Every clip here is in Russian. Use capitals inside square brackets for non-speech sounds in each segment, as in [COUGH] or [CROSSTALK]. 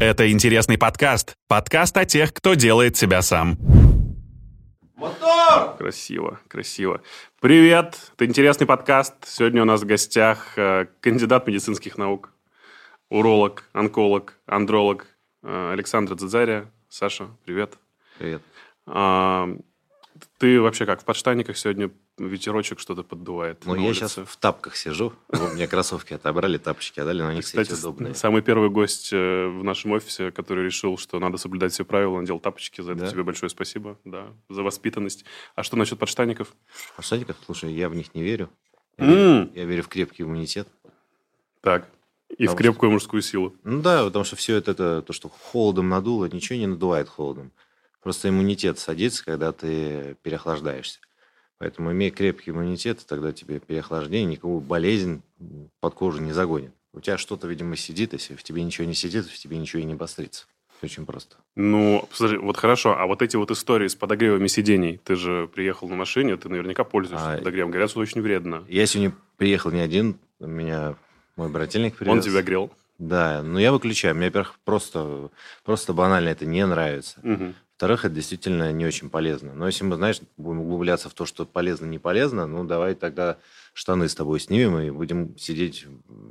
Это интересный подкаст. Подкаст о тех, кто делает себя сам. Мотор! Красиво, красиво. Привет, это интересный подкаст. Сегодня у нас в гостях э, кандидат медицинских наук, уролог, онколог, андролог э, Александр Дзазария. Саша, привет. Привет. А, ты вообще как, в подштанниках сегодня ветерочек что-то поддувает? Ну, я улице? сейчас в тапках сижу. У меня кроссовки отобрали, тапочки отдали, но они, кстати, удобные. самый первый гость э, в нашем офисе, который решил, что надо соблюдать все правила, надел тапочки. За это тебе большое спасибо, да, за воспитанность. А что насчет подштанников? А штатиках, слушай, я в них не верю. Я, верю. в крепкий иммунитет. Так, и в Потому крепкую мужскую силу. Ну да, потому что все это, это то, что холодом надуло, ничего не надувает холодом. Просто иммунитет садится, когда ты переохлаждаешься. Поэтому имей крепкий иммунитет, и тогда тебе переохлаждение, никакую болезнь под кожу не загонит. У тебя что-то, видимо, сидит, если в тебе ничего не сидит, в тебе ничего и не обострится. Очень просто. Ну, смотри, вот хорошо, а вот эти вот истории с подогревами сидений, ты же приехал на машине, ты наверняка пользуешься А, подогревом. Говорят, что очень вредно. Я сегодня приехал не один, меня мой брательник привез. Он тебя грел. Да, но я выключаю. Мне, во-первых, просто, просто банально это не нравится. Мгм. Во-вторых, это действительно не очень полезно. Но если мы, знаешь, будем углубляться в то, что полезно, не полезно, ну, давай тогда штаны с тобой снимем и будем сидеть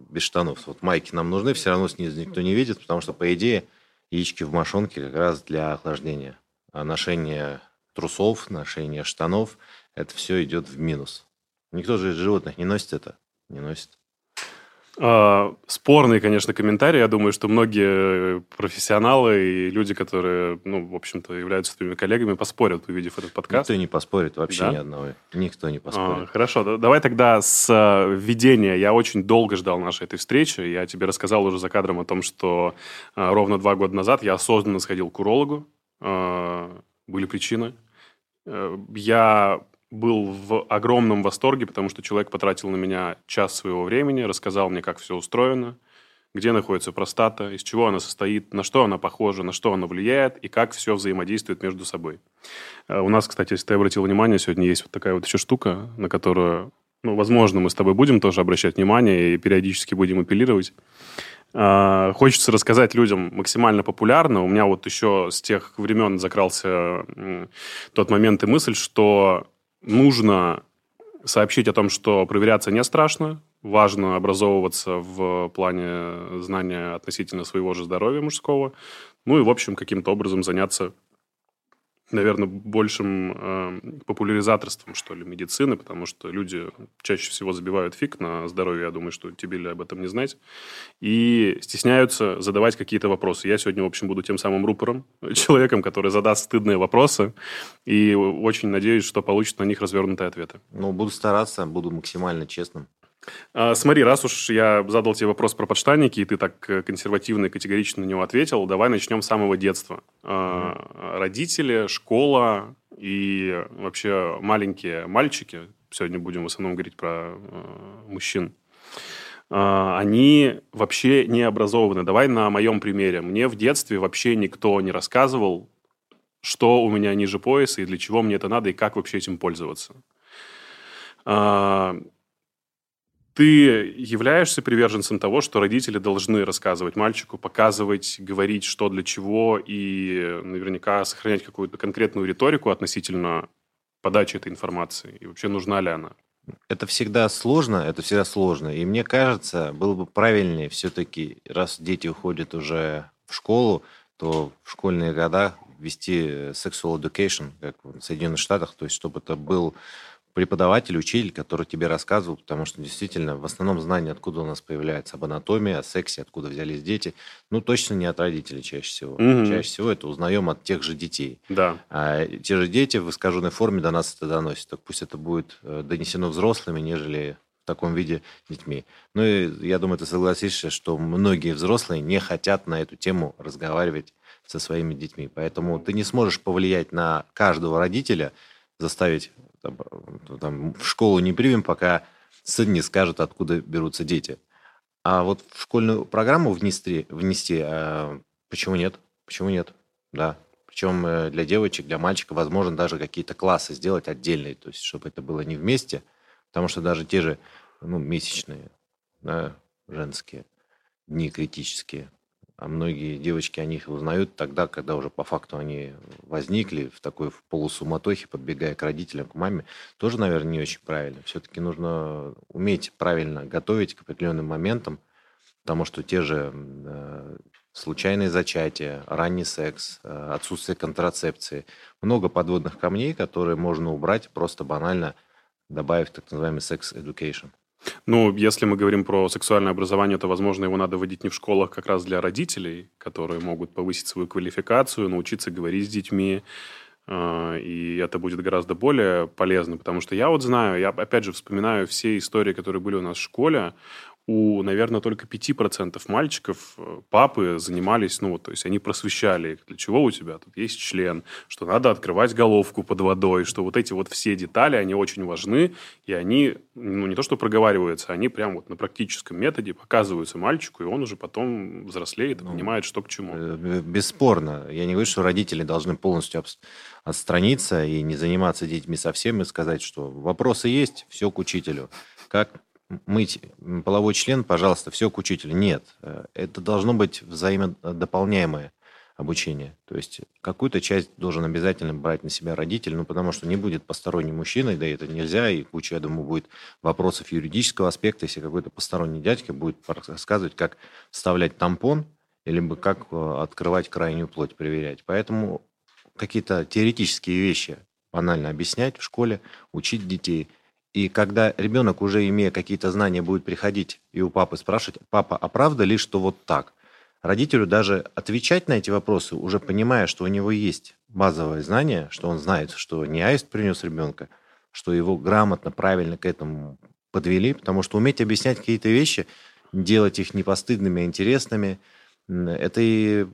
без штанов. Вот майки нам нужны, все равно снизу никто не видит, потому что, по идее, яички в мошонке как раз для охлаждения. А ношение трусов, ношение штанов, это все идет в минус. Никто же из животных не носит это. Не носит. А, спорный, конечно, комментарий. Я думаю, что многие профессионалы и люди, которые, ну, в общем-то, являются твоими коллегами, поспорят, увидев этот подкаст. Никто не поспорит, вообще Да? ни одного. Никто не А, поспорит. хорошо, да- давай тогда с э, введения. Я очень долго ждал нашей этой встречи. Я тебе рассказал уже за кадром о том, что э, ровно два года назад я осознанно сходил к урологу. Э, были причины. Э, я был в огромном восторге, потому что человек потратил на меня час своего времени, рассказал мне, как все устроено, где находится простата, из чего она состоит, на что она похожа, на что она влияет и как все взаимодействует между собой. Э, У нас, кстати, если ты обратил внимание, сегодня есть вот такая вот еще штука, на которую, ну, возможно, мы с тобой будем тоже обращать внимание и периодически будем апеллировать. А, Хочется рассказать людям максимально популярно. У меня вот еще с тех времен закрался тот момент и мысль, что нужно сообщить о том, что проверяться не страшно, важно образовываться в плане знания относительно своего же здоровья мужского, ну и, в общем, каким-то образом заняться наверное, большим э, популяризаторством, что ли, медицины, потому что люди чаще всего забивают фиг на здоровье, я думаю, что тебе ли об этом не знать, и стесняются задавать какие-то вопросы. Я сегодня, в общем, буду тем самым рупором, [LAUGHS] человеком, который задаст стыдные вопросы, и очень надеюсь, что получит на них развернутые ответы. Ну, буду стараться, буду максимально честным. А, Смотри, раз уж я задал тебе вопрос про подштанники, и ты так э, консервативно и категорично на него ответил, давай начнем с самого детства. А, Родители, школа и вообще маленькие мальчики, сегодня будем в основном говорить про э, мужчин, а, они вообще не образованы. Давай на моем примере. Мне в детстве вообще никто не рассказывал, что у меня ниже пояса и для чего мне это надо, и как вообще этим пользоваться. Ты являешься приверженцем того, что родители должны рассказывать мальчику, показывать, говорить, что для чего, и наверняка сохранять какую-то конкретную риторику относительно подачи этой информации? И вообще нужна ли она? Это всегда сложно, это всегда сложно. И мне кажется, было бы правильнее все-таки, раз дети уходят уже в школу, то в школьные года вести sexual education, как в Соединенных Штатах, то есть чтобы это был преподаватель, учитель, который тебе рассказывал, потому что действительно в основном знания, откуда у нас появляется об анатомии, о сексе, откуда взялись дети, ну точно не от родителей чаще всего. Мгм. Чаще всего это узнаем от тех же детей. Да. А те же дети в искаженной форме до нас это доносят. Так пусть это будет э, донесено взрослыми, нежели в таком виде детьми. Ну и я думаю, ты согласишься, что многие взрослые не хотят на эту тему разговаривать со своими детьми. Поэтому ты не сможешь повлиять на каждого родителя, заставить там, э, там, в школу не примем, пока сын не скажет, откуда берутся дети. А вот в школьную программу внести, внести а, почему нет? Почему нет? Да. Причем э, для девочек, для мальчиков, возможно, даже какие-то классы сделать отдельные, то есть чтобы это было не вместе, потому что даже те же ну, месячные, да, женские, дни критические, а многие девочки о них узнают тогда, когда уже по факту они возникли в такой полусуматохе, подбегая к родителям, к маме, тоже, наверное, не очень правильно. Все-таки нужно уметь правильно готовить к определенным моментам, потому что те же э, случайные зачатия, ранний секс, э, отсутствие контрацепции, много подводных камней, которые можно убрать просто банально добавив так называемый секс-education. Ну, если мы говорим про сексуальное образование, то, возможно, его надо вводить не в школах как раз для родителей, которые могут повысить свою квалификацию, научиться говорить с детьми, э, и это будет гораздо более полезно, потому что я вот знаю, я опять же вспоминаю все истории, которые были у нас в школе, у, наверное, только 5% мальчиков э, папы занимались, ну, то есть они просвещали их, для чего у тебя тут есть член, что надо открывать головку под водой, что вот эти вот все детали, они очень важны, и они, ну, не то что проговариваются, они прям вот на практическом методе показываются мальчику, и он уже потом взрослеет и ну, понимает, что к чему. Э, бесспорно. Я не говорю, что родители должны полностью отстраниться и не заниматься детьми совсем и сказать, что вопросы есть, все к учителю. Как мыть половой член, пожалуйста, все к учителю. Нет, э, это должно быть взаимодополняемое обучение. То есть какую-то часть должен обязательно брать на себя родитель, ну, потому что не будет посторонний мужчина, да это нельзя, и куча, я думаю, будет вопросов юридического аспекта, если какой-то посторонний дядька будет рассказывать, как вставлять тампон, либо как э, открывать крайнюю плоть, проверять. Поэтому какие-то теоретические вещи банально объяснять в школе, учить детей – и когда ребенок, уже имея какие-то знания, будет приходить и у папы спрашивать, папа, а правда ли, что вот так? Родителю даже отвечать на эти вопросы, уже понимая, что у него есть базовое знание, что он знает, что не аист принес ребенка, что его грамотно, правильно к этому подвели, потому что уметь объяснять какие-то вещи, делать их не постыдными, а интересными, это и,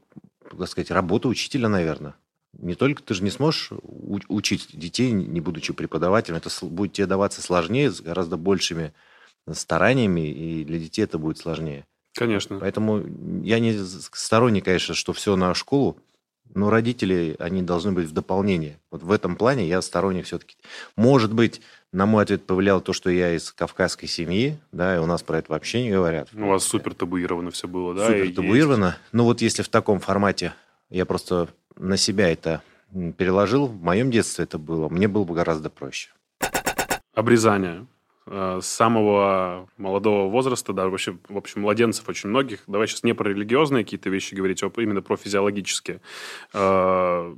так сказать, работа учителя, наверное. Не только ты же не сможешь учить детей, не будучи преподавателем. Это будет тебе даваться сложнее, с гораздо большими стараниями, и для детей это будет сложнее. Конечно. Поэтому я не сторонник, конечно, что все на школу, но родители, они должны быть в дополнение. Вот в этом плане я сторонник все-таки. Может быть, на мой ответ повлияло то, что я из кавказской семьи, да, и у нас про это вообще не говорят. У вас супер табуировано все было, да? Супер табуировано. Ну вот если в таком формате, я просто на себя это переложил, в моем детстве это было, мне было бы гораздо проще. Обрезание э, с самого молодого возраста, да, вообще, в общем, младенцев очень многих. Давай сейчас не про религиозные какие-то вещи говорить, а именно про физиологические. Э,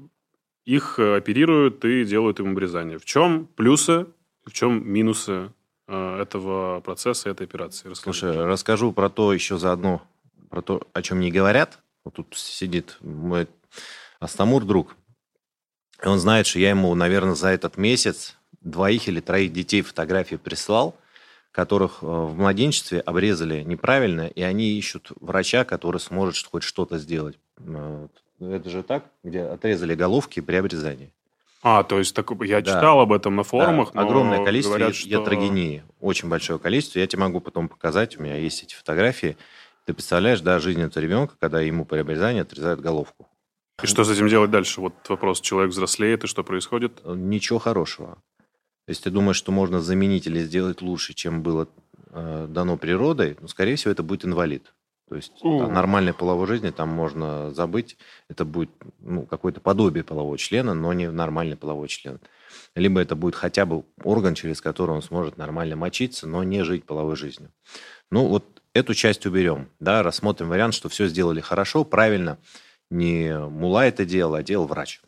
их оперируют и делают им обрезание. В чем плюсы, в чем минусы э, этого процесса, этой операции? Расскажи. Слушай, расскажу про то еще заодно, про то, о чем не говорят. Вот тут сидит мой Астамур друг. И он знает, что я ему, наверное, за этот месяц двоих или троих детей фотографии прислал, которых э, в младенчестве обрезали неправильно, и они ищут врача, который сможет хоть что-то сделать. Это же так, где отрезали головки при обрезании. А, то есть так, я да. читал об этом на форумах. Да. Огромное количество говорят, что... ятрогении. Очень большое количество. Я тебе могу потом показать. У меня есть эти фотографии. Ты представляешь, да, жизнь этого ребенка, когда ему при обрезании отрезают головку. И что с этим делать дальше? Вот вопрос, человек взрослеет, и что происходит? Ничего хорошего. Если ты думаешь, что можно заменить или сделать лучше, чем было э, дано природой, ну, скорее всего, это будет инвалид. То есть mm. нормальной половой жизни там можно забыть. Это будет ну, какое-то подобие полового члена, но не нормальный половой член. Либо это будет хотя бы орган, через который он сможет нормально мочиться, но не жить половой жизнью. Ну, вот эту часть уберем. Да, рассмотрим вариант, что все сделали хорошо, правильно не мула это делал, а делал врач.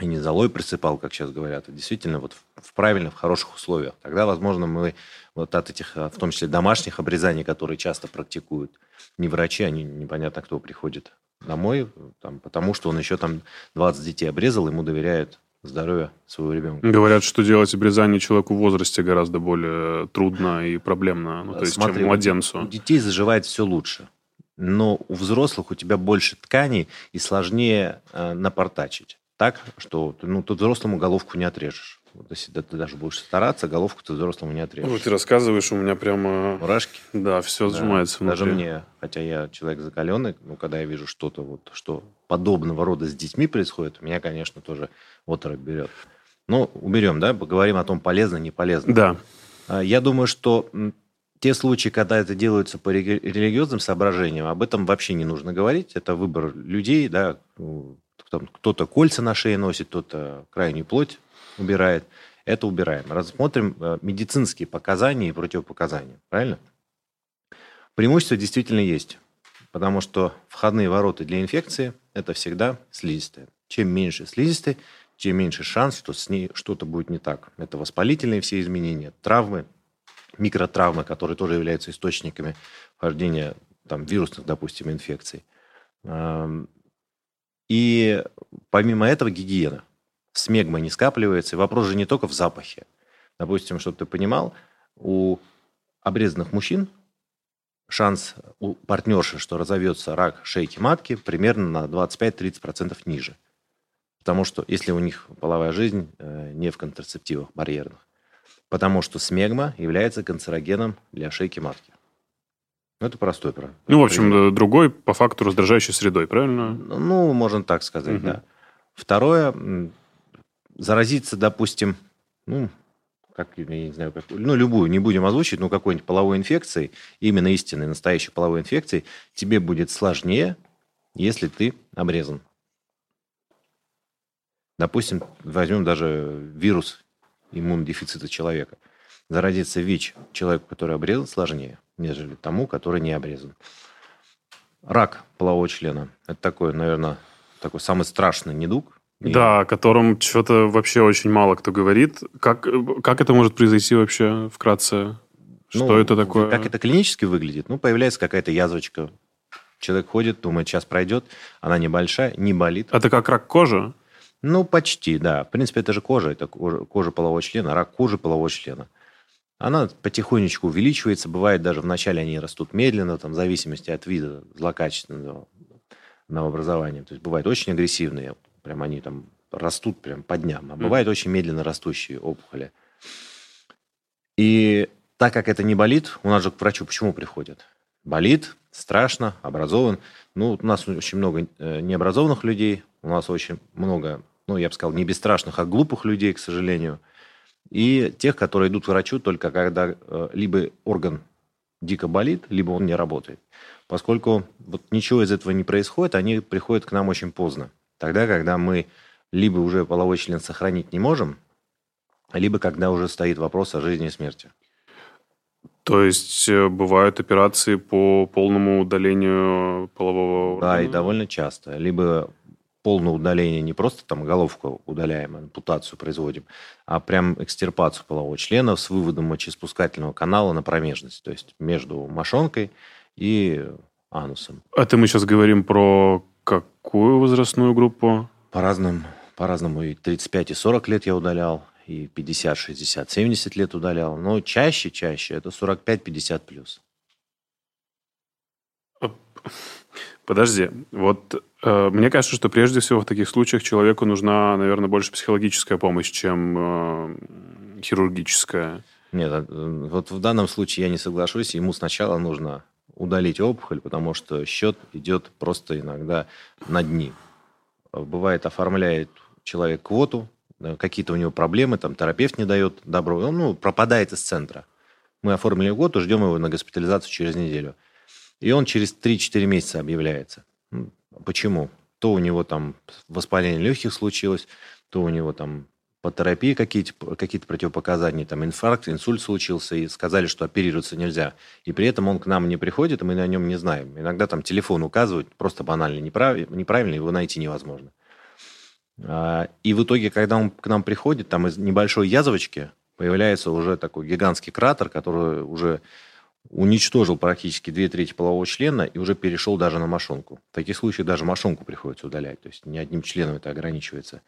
И не золой присыпал, как сейчас говорят, а действительно вот в правильных, в хороших условиях. Тогда, возможно, мы вот от этих, а, в том числе домашних обрезаний, которые часто практикуют, не врачи, они непонятно кто приходит домой, там, потому что он еще там 20 детей обрезал, ему доверяют здоровье своего ребенка. Говорят, что делать обрезание человеку в возрасте гораздо более трудно и проблемно, ну, то есть, Смотри, чем младенцу. У детей заживает все лучше но у взрослых у тебя больше тканей и сложнее э, напортачить. Так, что ну, ты взрослому головку не отрежешь. Вот если ты, ты даже будешь стараться, головку ты взрослому не отрежешь. Ну, ты рассказываешь, у меня прямо... Мурашки? Да, все да. сжимается внутри. Даже мне, хотя я человек закаленный, но когда я вижу что-то, вот, что подобного рода с детьми происходит, меня, конечно, тоже оторопь берет. Ну, уберем, да, поговорим о том, полезно, не полезно. Да. А, я думаю, что те случаи, когда это делается по религиозным соображениям, об этом вообще не нужно говорить. Это выбор людей, да, кто-то кольца на шее носит, кто-то крайнюю плоть убирает. Это убираем. Рассмотрим э, медицинские показания и противопоказания. Правильно? Преимущество действительно есть. Потому что входные ворота для инфекции – это всегда слизистая. Чем меньше слизистой, тем меньше шанс, что с ней что-то будет не так. Это воспалительные все изменения, травмы, микротравмы, которые тоже являются источниками вхождения там, вирусных, допустим, инфекций. И помимо этого гигиена. Смегма не скапливается. И вопрос же не только в запахе. Допустим, чтобы ты понимал, у обрезанных мужчин шанс у партнерши, что разовьется рак шейки матки, примерно на 25-30% ниже. Потому что если у них половая жизнь э, не в контрацептивах барьерных. Потому что смегма является канцерогеном для шейки матки. Ну, это простой правильно. Ну, в общем, пример. другой по факту раздражающей средой, правильно? Ну, можно так сказать, угу. да. Второе, заразиться, допустим, ну, как, я не знаю, как, ну, любую, не будем озвучить, но какой-нибудь половой инфекцией, именно истинной, настоящей половой инфекцией, тебе будет сложнее, если ты обрезан. Допустим, возьмем даже вирус иммунодефицита человека. Заразиться ВИЧ человеку, который обрезан, сложнее, нежели тому, который не обрезан. Рак полового члена – это такой, наверное, такой самый страшный недуг. Да, о котором что-то вообще очень мало кто говорит. Как, как это может произойти вообще вкратце? Что ну, это такое? Как это клинически выглядит? Ну, появляется какая-то язвочка. Человек ходит, думает, сейчас пройдет. Она небольшая, не болит. Это как рак кожи? Ну, почти, да. В принципе, это же кожа, это кожа, кожа полового члена, рак кожи полового члена. Она потихонечку увеличивается, бывает даже вначале они растут медленно, там, в зависимости от вида злокачественного новообразования. То есть бывают очень агрессивные, прям они там растут прям по дням, а бывают mm. очень медленно растущие опухоли. И так как это не болит, у нас же к врачу почему приходят? Болит, страшно, образован. Ну, у нас очень много э, необразованных людей, у нас очень много, ну, я бы сказал, не бесстрашных, а глупых людей, к сожалению. И тех, которые идут к врачу только когда э, либо орган дико болит, либо он не работает. Поскольку вот ничего из этого не происходит, они приходят к нам очень поздно. Тогда, когда мы либо уже половой член сохранить не можем, либо когда уже стоит вопрос о жизни и смерти. То есть э, бывают операции по полному удалению полового органа? Да, и довольно часто. Либо полное удаление, не просто там головку удаляем, ампутацию производим, а прям экстирпацию полового члена с выводом мочеиспускательного канала на промежность, то есть между мошонкой и анусом. Это мы сейчас говорим про какую возрастную группу? По разным, по-разному. И 35, и 40 лет я удалял, и 50, 60, 70 лет удалял. Но чаще, чаще это 45-50 плюс. Подожди, вот э, мне кажется, что прежде всего в таких случаях человеку нужна, наверное, больше психологическая помощь, чем э, хирургическая. Нет, э, вот в данном случае я не соглашусь. Ему сначала нужно удалить опухоль, потому что счет идет просто иногда на дни. Бывает, оформляет человек квоту, какие-то у него проблемы, там терапевт не дает добро, он ну, пропадает из центра. Мы оформили квоту, ждем его на госпитализацию через неделю. И он через 3-4 месяца объявляется. Ну, почему? То у него там воспаление легких случилось, то у него там по терапии какие-то какие противопоказания, там инфаркт, инсульт случился, и сказали, что оперироваться нельзя. И при этом он к нам не приходит, мы на нем не знаем. Иногда там телефон указывают, просто банально неправ... неправильно, его найти невозможно. И в итоге, когда он к нам приходит, там из небольшой язвочки появляется уже такой гигантский кратер, который уже уничтожил практически две трети полового члена и уже перешел даже на мошонку. В таких случаях даже мошонку приходится удалять, то есть не одним членом это ограничивается.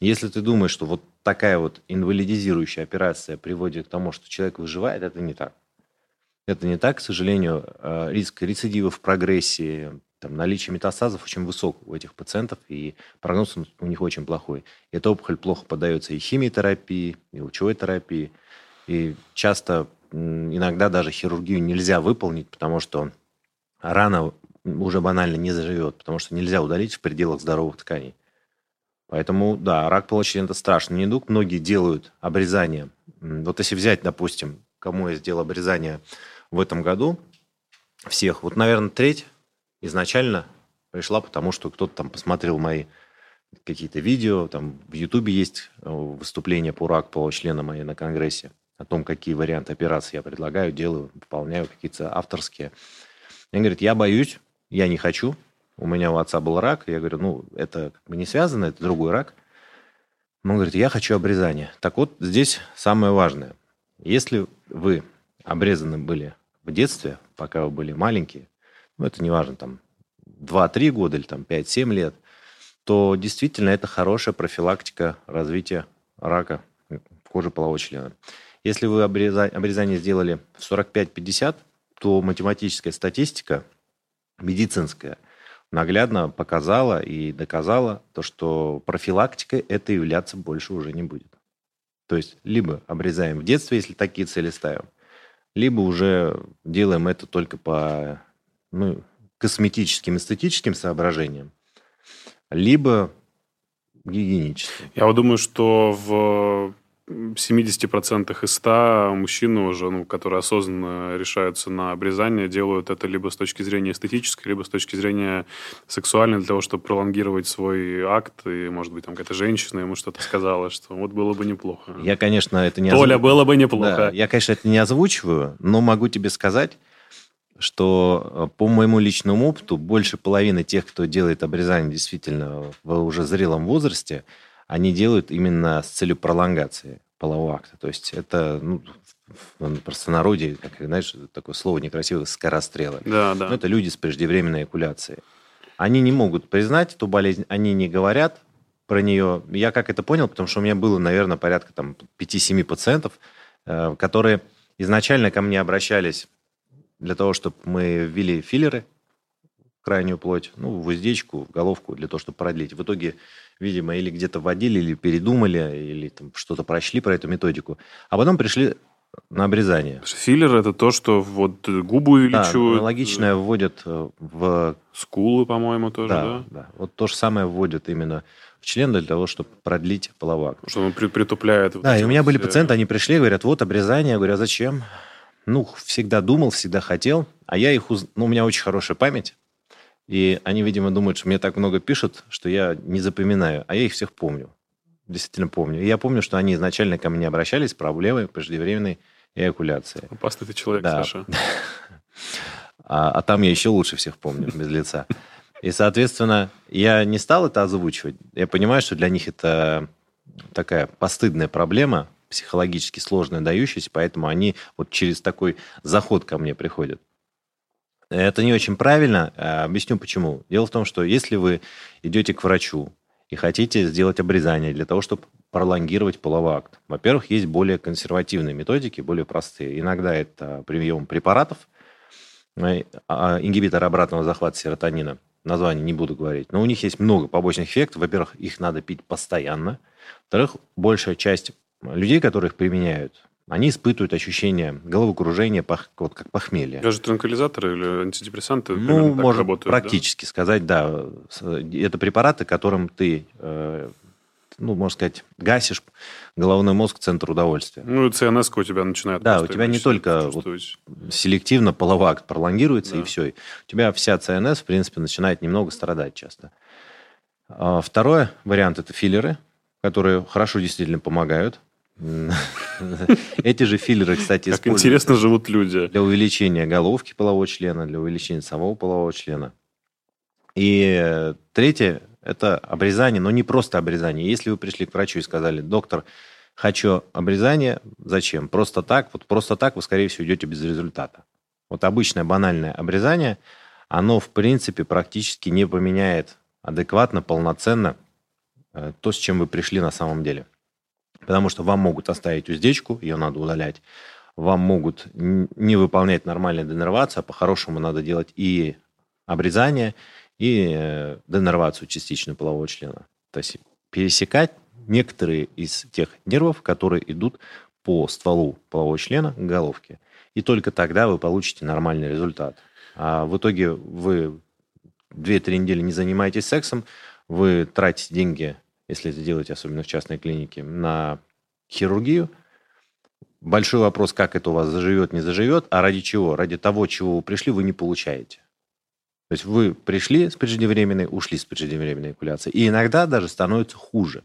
Если ты думаешь, что вот такая вот инвалидизирующая операция приводит к тому, что человек выживает, это не так. Это не так, к сожалению. А, риск рецидива в прогрессии, там, наличие метастазов очень высок у этих пациентов, и прогноз у них очень плохой. Эта опухоль плохо поддается и химиотерапии, и лучевой терапии, и часто иногда даже хирургию нельзя выполнить, потому что рана уже банально не заживет, потому что нельзя удалить в пределах здоровых тканей. Поэтому, да, рак полочелен – это страшный недуг. Многие делают обрезание. Вот если взять, допустим, кому я сделал обрезание в этом году всех, вот, наверное, треть изначально пришла, потому что кто-то там посмотрел мои какие-то видео, там в Ютубе есть э, выступление по рак по члена моей на Конгрессе о том, какие варианты операции я предлагаю, делаю, выполняю, какие-то авторские. Он говорит, я боюсь, я не хочу, у меня у отца был рак. Я говорю, ну, это как бы не связано, это другой рак. Он говорит, я хочу обрезание. Так вот, здесь самое важное. Если вы обрезаны были в детстве, пока вы были маленькие, ну, это не важно, там, 2-3 года или там 5-7 лет, то действительно это хорошая профилактика развития рака кожи полового члена. Если вы обрезание сделали в 45-50, то математическая статистика, медицинская, наглядно показала и доказала то, что профилактикой это являться больше уже не будет. То есть либо обрезаем в детстве, если такие цели ставим, либо уже делаем это только по ну, косметическим, эстетическим соображениям, либо гигиеническим. Я вот думаю, что в 70% из 100 мужчин уже, ну, которые осознанно решаются на обрезание, делают это либо с точки зрения эстетической, либо с точки зрения сексуальной, для того, чтобы пролонгировать свой акт. И, может быть, там какая-то женщина ему что-то сказала, что вот было бы неплохо. Я, конечно, это не Толя, озвуч... было бы неплохо. Да, я, конечно, это не озвучиваю, но могу тебе сказать, что э, по моему личному опыту больше половины тех, кто делает обрезание действительно в уже зрелом возрасте, они делают именно с целью пролонгации полового акта. То есть это ну, в простонародье, как, знаешь, такое слово некрасивое, скорострелы. Да, да. Но это люди с преждевременной экуляцией. Они не могут признать эту болезнь, они не говорят про нее. Я как это понял, потому что у меня было, наверное, порядка там 5-7 пациентов, э, которые изначально ко мне обращались для того, чтобы мы ввели филлеры, крайнюю плоть, ну, в уздечку, в головку, для того, чтобы продлить. В итоге, видимо, или где-то вводили, или передумали, или там что-то прочли про эту методику. А потом пришли на обрезание. Филлер – это то, что вот губы увеличивают. Да, аналогичное вводят э, в... Скулы, по-моему, тоже, да, да? Да, вот то же самое вводят именно в член для того, чтобы продлить половак. Что он притупляет. Да, и у меня были пациенты, они пришли, говорят, вот обрезание. Я говорю, а зачем? Ну, всегда думал, всегда хотел. А я их... Уз... Ну, у меня очень хорошая память. И они, видимо, думают, что мне так много пишут, что я не запоминаю, а я их всех помню. Действительно помню. И я помню, что они изначально ко мне обращались с проблемой преждевременной эякуляции. Опасный ты человек, да. Саша. [LAUGHS] А, а там я еще лучше всех помню, без лица. И, соответственно, я не стал это озвучивать. Я понимаю, что для них это такая постыдная проблема, психологически сложная, дающаяся, поэтому они вот через такой заход ко мне приходят. Это не очень правильно. А, объясню почему. Дело в том, что если вы идете к врачу и хотите сделать обрезание для того, чтобы пролонгировать половой акт, во-первых, есть более консервативные методики, более простые. Иногда это прием препаратов, э, а, ингибитор обратного захвата серотонина. Название не буду говорить. Но у них есть много побочных эффектов. Во-первых, их надо пить постоянно. Во-вторых, большая часть людей, которые их применяют, они испытывают ощущение головокружения, пох, вот как похмелье. Даже транквилизаторы или антидепрессанты ну, можно работают, практически да? сказать, да. Это препараты, которым ты, э, ну, можно сказать, гасишь головной мозг, центр удовольствия. Ну, и ЦНС у тебя начинает Да, у тебя не только вот селективно половак пролонгируется, да. и все. У тебя вся ЦНС, в принципе, начинает немного страдать часто. А второй вариант – это филлеры, которые хорошо действительно помогают. [LAUGHS] Эти же филлеры, кстати, Как интересно живут люди. Для увеличения головки полового члена, для увеличения самого полового члена. И третье – это обрезание, но не просто обрезание. Если вы пришли к врачу и сказали, доктор, хочу обрезание, зачем? Просто так, вот просто так вы, скорее всего, идете без результата. Вот обычное банальное обрезание, оно, в принципе, практически не поменяет адекватно, полноценно э, то, с чем вы пришли на самом деле. Потому что вам могут оставить уздечку, ее надо удалять. Вам могут не выполнять нормальную денервацию, а по-хорошему надо делать и обрезание, и э, денервацию частичную полового члена. То есть пересекать некоторые из тех нервов, которые идут по стволу полового члена к головке. И только тогда вы получите нормальный результат. А в итоге вы 2-3 недели не занимаетесь сексом, вы тратите деньги если это делаете, особенно в частной клинике, на хирургию, большой вопрос, как это у вас заживет, не заживет, а ради чего? Ради того, чего вы пришли, вы не получаете. То есть вы пришли с преждевременной, ушли с преждевременной эякуляцией. И иногда даже становится хуже.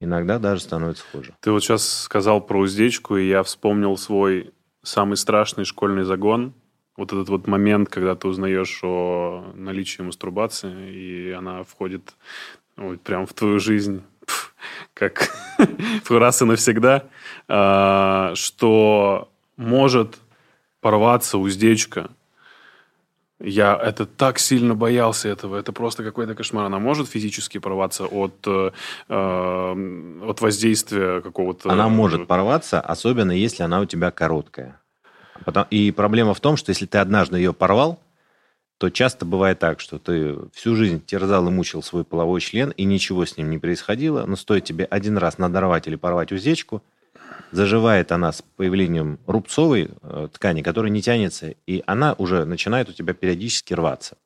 Иногда даже становится хуже. Ты вот сейчас сказал про уздечку, и я вспомнил свой самый страшный школьный загон. Вот этот вот момент, когда ты узнаешь о наличии мастурбации, и она входит ну, прям в твою жизнь как [LAUGHS] раз и навсегда, а, что может порваться уздечка. Я это так сильно боялся этого. Это просто какой-то кошмар. Она может физически порваться от, э, э от воздействия какого-то... Она может порваться, особенно если она у тебя короткая. И проблема в том, что если ты однажды ее порвал, то часто бывает так, что ты всю жизнь терзал и мучил свой половой член, и ничего с ним не происходило, но стоит тебе один раз надорвать или порвать уздечку, заживает она с появлением рубцовой э, ткани, которая не тянется, и она уже начинает у тебя периодически рваться.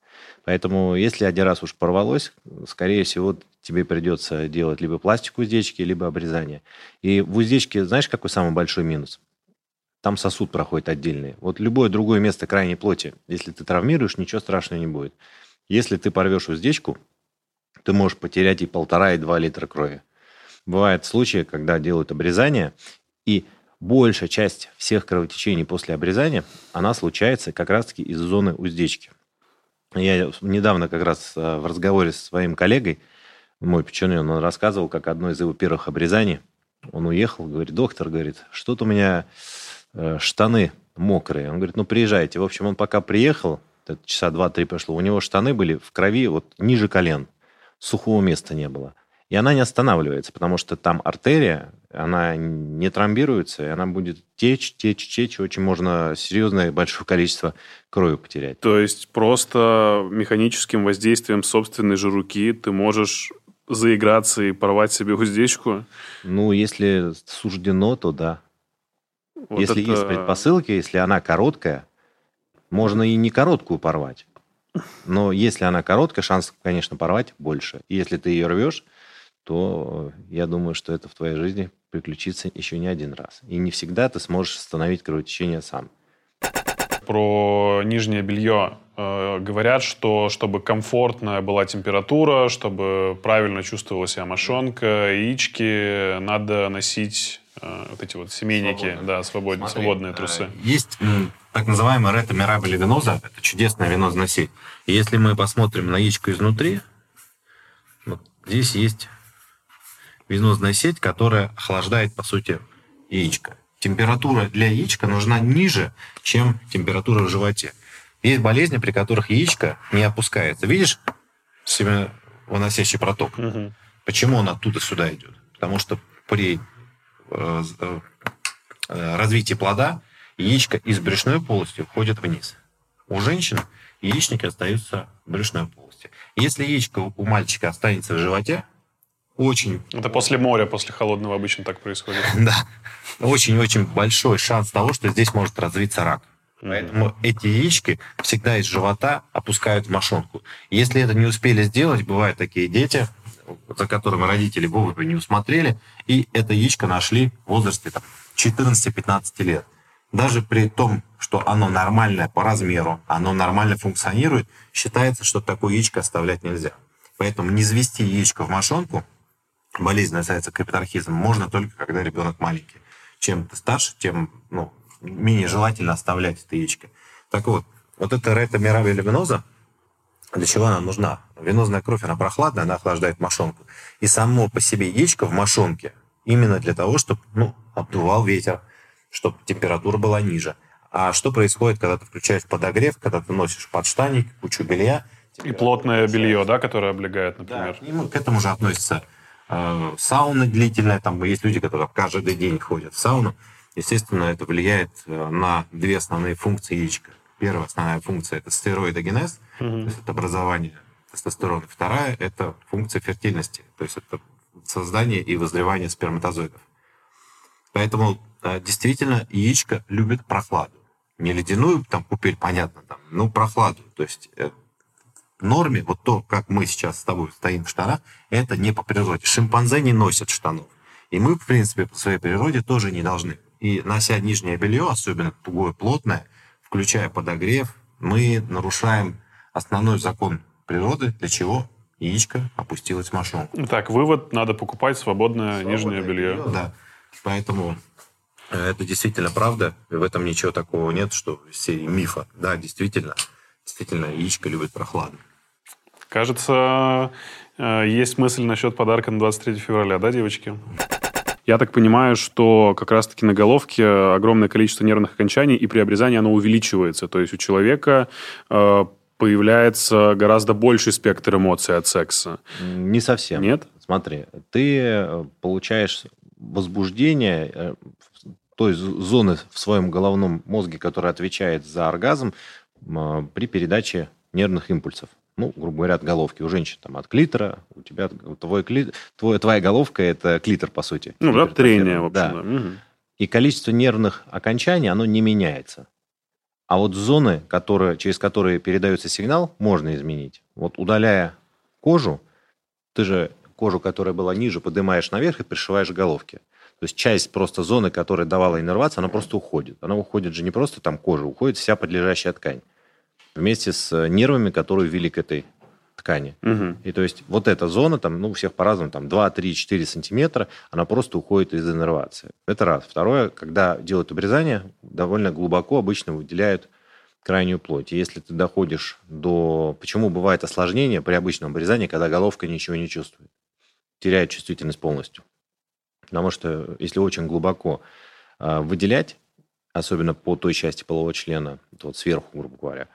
Поэтому, если один раз уж порвалось, скорее всего, тебе придется делать либо пластику уздечки, либо обрезание. И в уздечке, знаешь, какой самый большой минус? Там сосуд проходит отдельный. Вот любое другое место крайней плоти, если ты травмируешь, ничего страшного не будет. Если ты порвешь уздечку, ты можешь потерять и полтора, и два литра крови. Бывают случаи, когда делают обрезание, и большая часть всех кровотечений после обрезания, она случается как раз-таки из зоны уздечки. Я недавно как раз э, в разговоре со своим коллегой, мой печеный, он рассказывал, как одно из его первых обрезаний, он уехал, говорит, доктор, говорит, что-то у меня штаны мокрые. Он говорит, ну, приезжайте. В общем, он пока приехал, часа два-три прошло, у него штаны были в крови вот ниже колен. Сухого места не было. И она не останавливается, потому что там артерия, она не тромбируется, и она будет течь, течь, течь. Очень можно серьезное большое количество крови потерять. То есть просто механическим воздействием собственной же руки ты можешь заиграться и порвать себе уздечку? Ну, если суждено, то да. Вот если это... есть предпосылки, если она короткая, можно и не короткую порвать. Но если она короткая, шанс, конечно, порвать больше. И если ты ее рвешь, то я думаю, что это в твоей жизни приключится еще не один раз. И не всегда ты сможешь остановить кровотечение сам. Про нижнее белье э, говорят, что чтобы комфортная была температура, чтобы правильно чувствовала себя мошонка, яички, надо носить Э, вот эти вот семейники, свободные. да, свободные, Смотри, свободные э, трусы. Есть так называемая рета мирабели веноза, это чудесная венозная сеть. И если мы посмотрим на яичко изнутри, вот здесь есть венозная сеть, которая охлаждает, по сути, яичко. Температура для яичка нужна ниже, чем температура в животе. Есть болезни, при которых яичко не опускается. Видишь семявыносящий проток? Угу. Почему он оттуда сюда идет? Потому что при Э, э, развития плода яичко из брюшной полости уходит вниз. У женщин яичники остаются в брюшной полости. Если яичко у мальчика останется в животе, очень... Это после моря, после холодного обычно так происходит. [LAUGHS] Да. Очень-очень большой шанс того, что здесь может развиться рак. Поэтому эти яички всегда из живота опускают в мошонку. Если это не успели сделать, бывают такие дети, за которыми родители вовремя не усмотрели, и это яичко нашли в возрасте там, 14-15 лет. Даже при том, что оно нормальное по размеру, оно нормально функционирует, считается, что такое яичко оставлять нельзя. Поэтому не завести яичко в мошонку, болезнь называется капитархизм, можно только когда ребенок маленький. Чем ты старше, тем ну, менее желательно оставлять это яичко. Так вот, вот эта рета мировая для чего она нужна? Венозная кровь, она прохладная, она охлаждает мошонку. И само по себе яичко в мошонке именно для того, чтобы ну, обдувал ветер, чтобы температура была ниже. А что происходит, когда ты включаешь подогрев, когда ты носишь подштаник, кучу белья? И плотное белье, да, которое облегает, например. Да, и к этому же относится э, сауна длительная. Там есть люди, которые каждый день ходят в сауну. Естественно, это влияет э, на две основные функции яичка. Первая основная функция – это стероидогенез, то есть это образование тестостерона. Вторая – это функция фертильности, то есть это создание и возревание сперматозоидов. Поэтому э, действительно яичко любит прохладу. Не ледяную там купель, понятно, там, ну прохладу. То есть э, в норме, вот то, как мы сейчас с тобой стоим в штанах, это не по природе. Шимпанзе не носят штанов. И мы, в принципе, по своей природе тоже не должны. и нося нижнее белье, особенно тугое, плотное, включая подогрев, мы нарушаем основной закон природы. Для чего? Яичко опустилось в мошонку. Так, вывод, надо покупать свободное, свободное нижнее белье. белье. Да, поэтому э, это действительно правда. В этом ничего такого нет, что из серии мифа. Да, действительно, действительно, яичко любит прохладно. Кажется, э, есть мысль насчет подарка на 23 февраля, да, девочки? [LAUGHS] Я так понимаю, что как раз-таки на головке огромное количество нервных окончаний, и при обрезании оно увеличивается. То есть у человека э, появляется гораздо больший спектр эмоций от секса. Не совсем. Нет? Смотри, ты э, получаешь возбуждение э, той зоны в своем головном мозге, которая отвечает за оргазм, при передаче нервных импульсов ну, грубо говоря, от головки. У женщин там от клитора, у тебя твой кли... твой, твоя головка – это клитор, по сути. Ну, да, трение, в общем. Да. да. Угу. И количество нервных окончаний, оно не меняется. А вот зоны, которые, через которые передается сигнал, можно изменить. Вот удаляя кожу, ты же кожу, которая была ниже, поднимаешь наверх и пришиваешь к головке. То есть часть просто зоны, которая давала иннервацию, она просто уходит. Она уходит же не просто там кожа, уходит вся подлежащая ткань вместе с нервами, которые вели к этой ткани. Угу. И то есть вот эта зона, там, ну, у всех по-разному, там 2, 3, 4 сантиметра, она просто уходит из иннервации. Это раз. Второе, когда делают обрезание, довольно глубоко обычно выделяют крайнюю плоть. И если ты доходишь до... Почему бывает осложнение при обычном обрезании, когда головка ничего не чувствует? Теряет чувствительность полностью. Потому что если очень глубоко э, выделять, особенно по той части полового члена, вот сверху, грубо говоря,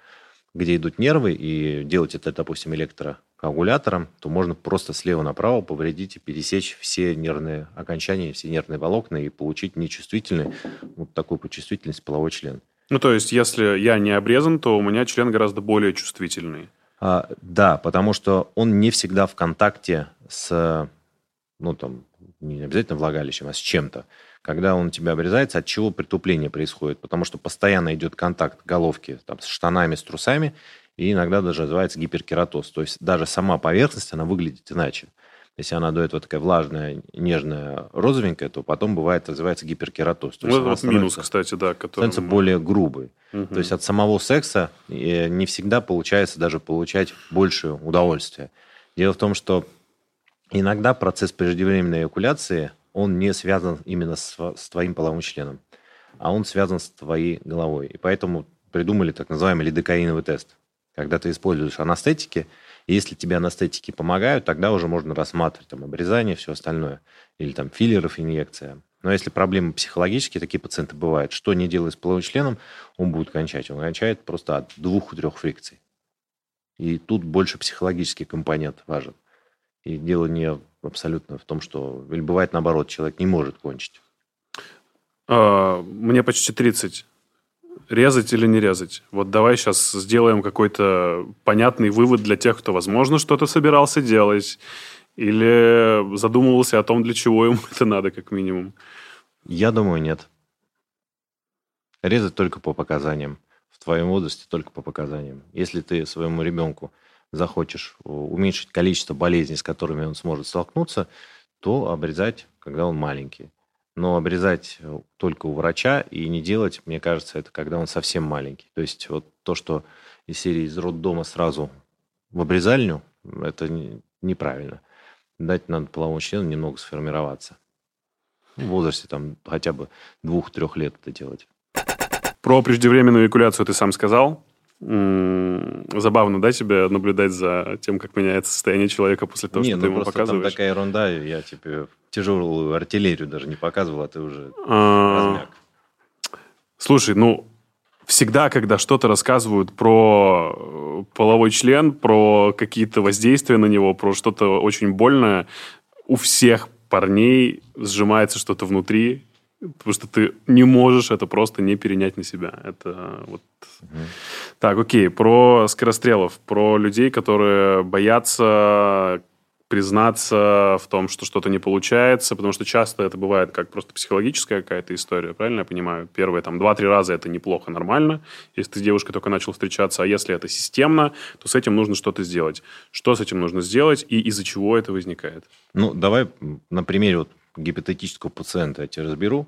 где идут нервы, и делать это, допустим, электрокоагулятором, то можно просто слева направо повредить и пересечь все нервные окончания, все нервные волокна и получить нечувствительный, вот такую почувствительность половой член. Ну, то есть, если я не обрезан, то у меня член гораздо более чувствительный. А, да, потому что он не всегда в контакте с, ну, там, не обязательно влагалищем, а с чем-то когда он у тебя обрезается, от чего притупление происходит? Потому что постоянно идет контакт головки там, с штанами, с трусами, и иногда даже называется гиперкератоз. То есть даже сама поверхность, она выглядит иначе. Если она до этого такая влажная, нежная, розовенькая, то потом бывает, называется гиперкератоз. То ну, это вот минус, кстати, да. Который... Становится более грубый. Угу. То есть от самого секса э, не всегда получается даже получать большее удовольствие. Дело в том, что иногда процесс преждевременной эякуляции он не связан именно с, с твоим половым членом, а он связан с твоей головой. И поэтому придумали так называемый лидокаиновый тест. Когда ты используешь анестетики, и если тебе анестетики помогают, тогда уже можно рассматривать там, обрезание, все остальное. Или там филлеров, инъекция. Но если проблемы психологические, такие пациенты бывают, что не делает с половым членом, он будет кончать. Он кончает просто от двух-трех фрикций. И тут больше психологический компонент важен. И дело не абсолютно в том, что... Или бывает наоборот, человек не может кончить. А, мне почти 30. Резать или не резать? Вот давай сейчас сделаем какой-то понятный вывод для тех, кто, возможно, что-то собирался делать или задумывался о том, для чего ему [LAUGHS] это надо, как минимум. Я думаю, нет. Резать только по показаниям. В твоем возрасте только по показаниям. Если ты своему ребенку захочешь уменьшить количество болезней, с которыми он сможет столкнуться, то обрезать, когда он маленький. Но обрезать э, только у врача и не делать, мне кажется, это когда он совсем маленький. То есть вот то, что из серии из роддома сразу в обрезальню, это неправильно. Дать надо половому члену немного сформироваться. В возрасте там хотя бы двух-трех лет это делать. Про преждевременную эякуляцию ты сам сказал забавно, да, тебе наблюдать за тем, как меняется состояние человека после того, не, что ну ты ему показываешь? там такая ерунда, я тебе тяжелую артиллерию даже не показывал, а ты уже а... размяк. Слушай, ну, всегда, когда что-то рассказывают про э, половой член, про какие-то воздействия на него, про что-то очень больное, у всех парней сжимается что-то внутри, Потому что ты не можешь это просто не перенять на себя. Это вот... Угу. Так, окей. Про скорострелов. Про людей, которые боятся признаться в том, что что-то не получается, потому что часто это бывает как просто психологическая какая-то история, правильно я понимаю? Первые там два-три раза это неплохо, нормально, если ты с девушкой только начал встречаться, а если это системно, то с этим нужно что-то сделать. Что с этим нужно сделать и из-за чего это возникает? Ну, давай на примере вот гипотетического пациента я тебе разберу.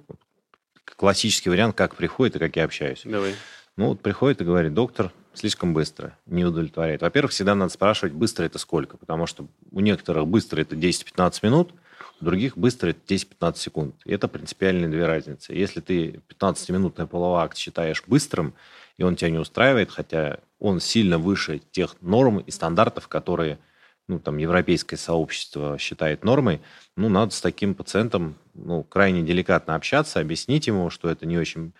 классический вариант, как приходит и как я общаюсь. Давай. Ну, вот приходит и говорит, доктор, слишком быстро, не удовлетворяет. Во-первых, всегда надо спрашивать, быстро это сколько, потому что у некоторых быстро это 10-15 минут, у других быстро это 10-15 секунд. И это принципиальные две разницы. Если ты 15-минутный половой акт считаешь быстрым, и он тебя не устраивает, хотя он сильно выше тех норм и стандартов, которые ну, там, европейское сообщество считает нормой, ну, надо с таким пациентом ну, крайне деликатно общаться, объяснить ему, что это не очень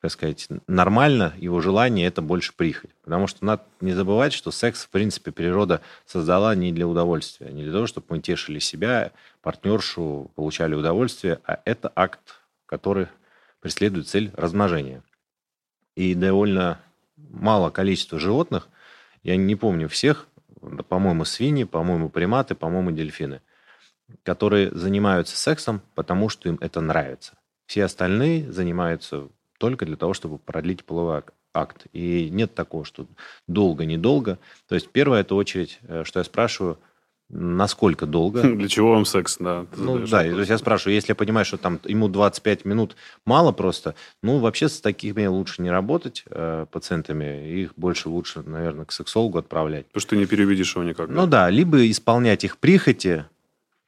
так сказать, нормально, его желание – это больше прихоть. Потому что надо не забывать, что секс, в принципе, природа создала не для удовольствия, не для того, чтобы мы тешили себя, партнершу, получали удовольствие, а это акт, который преследует цель размножения. И довольно мало количества животных, я не помню всех, по-моему, свиньи, по-моему, приматы, по-моему, дельфины, которые занимаются сексом, потому что им это нравится. Все остальные занимаются только для того, чтобы продлить половой акт. И нет такого, что долго-недолго. То есть первая это очередь, э, что я спрашиваю, насколько долго. [LAUGHS] Для чего вам секс, да? Ну да, то есть я спрашиваю, если я понимаю, что там ему 25 минут мало просто, ну вообще с такими лучше не работать э, пациентами, их больше лучше, наверное, к сексологу отправлять. Потому что ты не переведешь его никак. Ну да, либо исполнять их прихоти,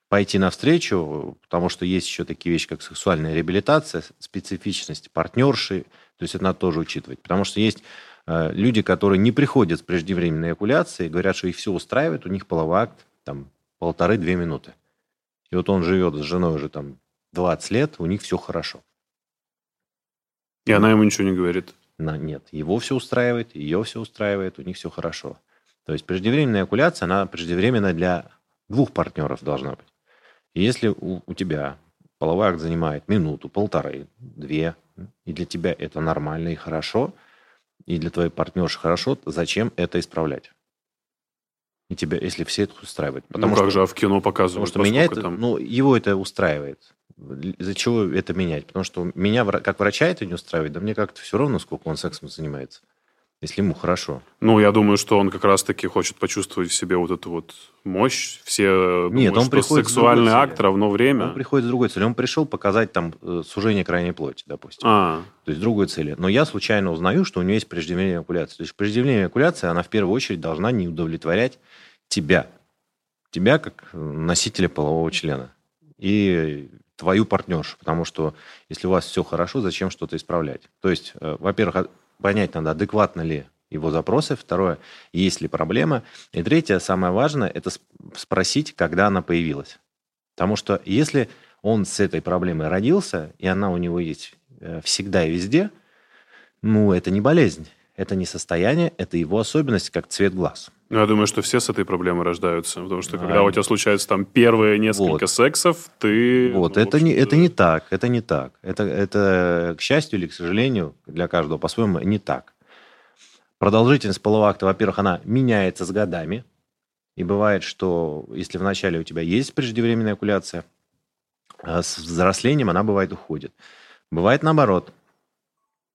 пойти навстречу, потому что есть еще такие вещи, как сексуальная реабилитация, специфичность партнерши, то есть это надо тоже учитывать. Потому что есть э, люди, которые не приходят с преждевременной эякуляцией, говорят, что их все устраивает, у них половой акт там полторы-две минуты. И вот он живет с женой уже там 20 лет, у них все хорошо. И она ему ничего не говорит? На, нет, его все устраивает, ее все устраивает, у них все хорошо. То есть преждевременная эякуляция, она преждевременная для двух партнеров должна быть. И если у, у тебя половой акт занимает минуту, полторы, две, и для тебя это нормально и хорошо, и для твоей партнерши хорошо, зачем это исправлять? И тебя, если все это устраивает. Потому ну, что, как же, а в кино показывают? Потому что меня это, там... ну, его это устраивает. Из-за чего это менять? Потому что меня, как врача, это не устраивает, да мне как-то все равно, сколько он сексом занимается если ему хорошо. Ну, я думаю, что он как раз-таки хочет почувствовать в себе вот эту вот мощь. Все Нет, думают, он приходит сексуальный акт равно время. Он приходит с другой целью. Он пришел показать там э, сужение крайней плоти, допустим. А. То есть другой цели. Но я случайно узнаю, что у него есть преждевременная эякуляция. То есть преждевременная эякуляция, она в первую очередь должна не удовлетворять тебя. Тебя как носителя полового члена. И твою партнершу. Потому что если у вас все хорошо, зачем что-то исправлять? То есть, э, во-первых, понять надо, адекватно ли его запросы. Второе, есть ли проблема. И третье, самое важное, это спросить, когда она появилась. Потому что если он с этой проблемой родился, и она у него есть э, всегда и везде, ну, это не болезнь. Это не состояние, это его особенность, как цвет глаз. Ну, я думаю, что все с этой проблемой рождаются, потому что когда а, у тебя случается там первые несколько вот. сексов, ты... Вот, ну, это, не, это не так, это не так. Это, это, к счастью или к сожалению, для каждого по-своему не так. Продолжительность полового акта, во-первых, она меняется с годами. И бывает, что если вначале у тебя есть преждевременная окуляция, а с взрослением она бывает уходит. Бывает наоборот.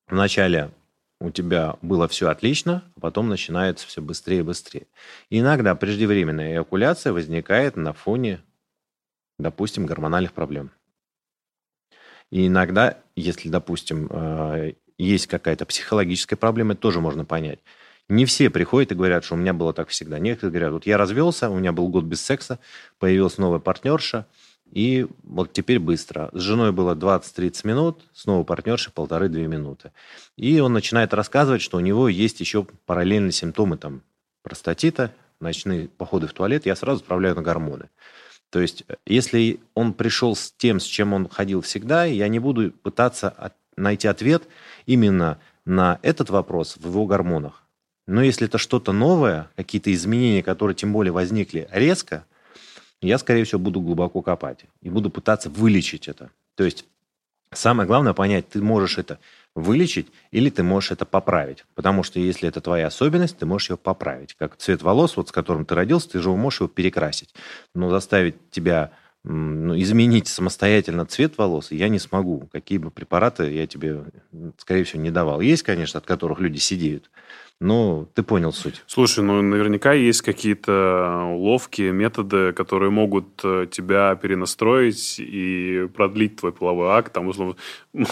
Вначале у тебя было все отлично, а потом начинается все быстрее и быстрее. И иногда преждевременная эякуляция возникает на фоне, допустим, гормональных проблем. И иногда, если, допустим, э, есть какая-то психологическая проблема, это тоже можно понять. Не все приходят и говорят, что у меня было так всегда. Некоторые говорят, вот я развелся, у меня был год без секса, появилась новая партнерша – и вот теперь быстро. С женой было 20-30 минут, снова партнерши полторы-две минуты. И он начинает рассказывать, что у него есть еще параллельные симптомы там простатита, ночные походы в туалет, я сразу отправляю на гормоны. То есть, если он пришел с тем, с чем он ходил всегда, я не буду пытаться найти ответ именно на этот вопрос в его гормонах. Но если это что-то новое, какие-то изменения, которые тем более возникли резко – я, скорее всего, буду глубоко копать и буду пытаться вылечить это. То есть самое главное понять, ты можешь это вылечить или ты можешь это поправить. Потому что если это твоя особенность, ты можешь ее поправить. Как цвет волос, вот с которым ты родился, ты же можешь его перекрасить. Но заставить тебя ну, изменить самостоятельно цвет волос я не смогу. Какие бы препараты я тебе, скорее всего, не давал. Есть, конечно, от которых люди сидеют. Ну, ты понял суть. Слушай, ну наверняка есть какие-то уловки, методы, которые могут э, тебя перенастроить и продлить твой половой акт. Там, условно, [LAUGHS]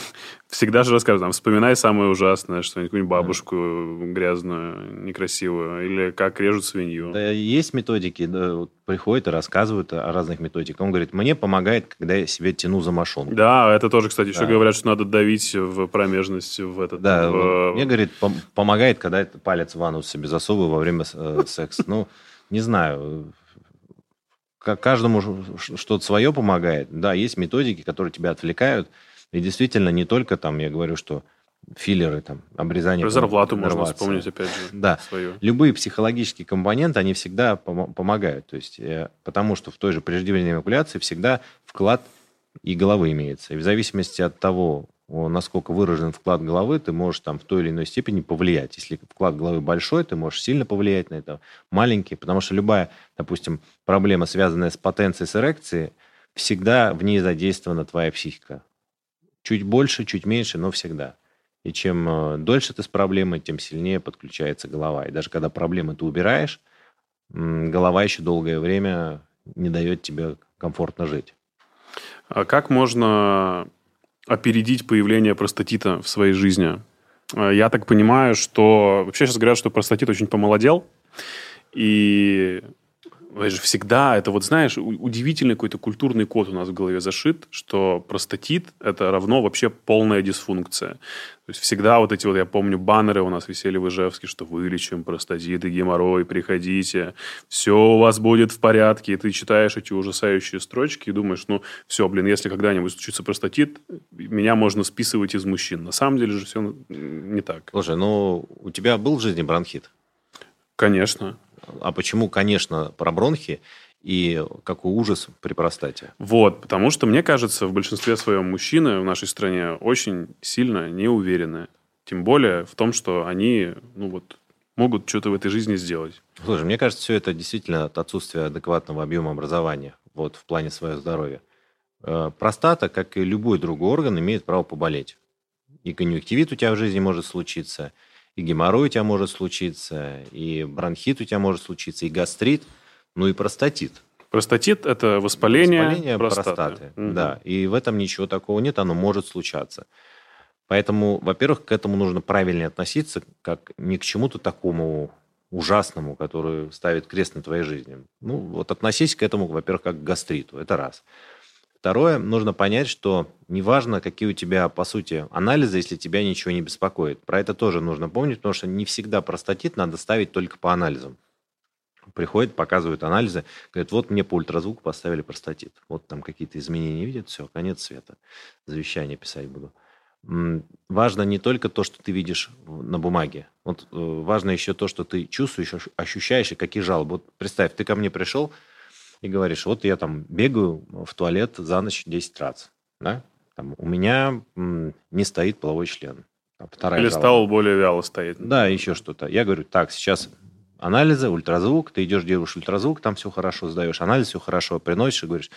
Всегда же рассказывают, там, вспоминай самое ужасное, что-нибудь бабушку да. грязную, некрасивую, или как режут свинью. Да, есть методики, да, вот приходят и рассказывают о разных методиках. Он говорит, мне помогает, когда я себе тяну за мошонку. Да, это тоже, кстати, да. еще говорят, что надо давить в промежность, в этот... Да, в... мне, говорит, пом- помогает, когда палец в анус себе засовываю во время э, секса. Ну, не знаю, каждому что-то свое помогает. Да, есть методики, которые тебя отвлекают, и действительно, не только там, я говорю, что филлеры, там, обрезание... Про зарплату можно вспомнить, опять же, да. свою. Любые психологические компоненты, они всегда пом- помогают. То есть, э, потому что в той же преждевременной эвакуляции всегда вклад и головы имеется. И в зависимости от того, насколько выражен вклад головы, ты можешь там в той или иной степени повлиять. Если вклад головы большой, ты можешь сильно повлиять на это. Маленький, потому что любая, допустим, проблема, связанная с потенцией, с эрекцией, всегда в ней задействована твоя психика. Чуть больше, чуть меньше, но всегда. И чем э, дольше ты с проблемой, тем сильнее подключается голова. И даже когда проблемы ты убираешь, голова еще долгое время не дает тебе комфортно жить. А как можно опередить появление простатита в своей жизни? А я так понимаю, что вообще сейчас говорят, что простатит очень помолодел, и это же всегда, это вот, знаешь, удивительный какой-то культурный код у нас в голове зашит, что простатит – это равно вообще полная дисфункция. То есть всегда вот эти вот, я помню, баннеры у нас висели в Ижевске, что вылечим простатит и геморрой, приходите, все у вас будет в порядке. И ты читаешь эти ужасающие строчки и думаешь, ну, все, блин, если когда-нибудь случится простатит, меня можно списывать из мужчин. На самом деле же все не так. Слушай, ну, у тебя был в жизни бронхит? Конечно. А почему, конечно, про бронхи и какой ужас при простате? Вот, потому что, мне кажется, в большинстве своем мужчины в нашей стране очень сильно не уверены. Тем более в том, что они, ну вот, могут что-то в этой жизни сделать. Слушай, мне кажется, все это действительно от отсутствия адекватного объема образования вот, в плане своего здоровья. Э, простата, как и любой другой орган, имеет право поболеть. И конъюнктивит у тебя в жизни может случиться – и геморрой у тебя может случиться, и бронхит у тебя может случиться, и гастрит, ну и простатит. Простатит – это воспаление, воспаление простаты. простаты угу. Да, и в этом ничего такого нет, оно может случаться. Поэтому, во-первых, к этому нужно правильно относиться, как не к чему-то такому ужасному, который ставит крест на твоей жизни. Ну, вот относись к этому, во-первых, как к гастриту. Это раз. Второе, нужно понять, что неважно, какие у тебя, по сути, анализы, если тебя ничего не беспокоит. Про это тоже нужно помнить, потому что не всегда простатит надо ставить только по анализам. Приходят, показывают анализы, говорят, вот мне по ультразвуку поставили простатит. Вот там какие-то изменения видят, все, конец света. Завещание писать буду. Важно не только то, что ты видишь на бумаге. Вот э, важно еще то, что ты чувствуешь, ощущаешь и какие жалобы. Вот представь, ты ко мне пришел, и говоришь, вот я там бегаю в туалет за ночь 10 раз, да? Там, у меня не стоит половой член. Вторая Или стал более вяло стоит. Да, еще что-то. Я говорю, так, сейчас анализы, ультразвук, ты идешь, делаешь ультразвук, там все хорошо, сдаешь анализ, все хорошо, приносишь и говоришь,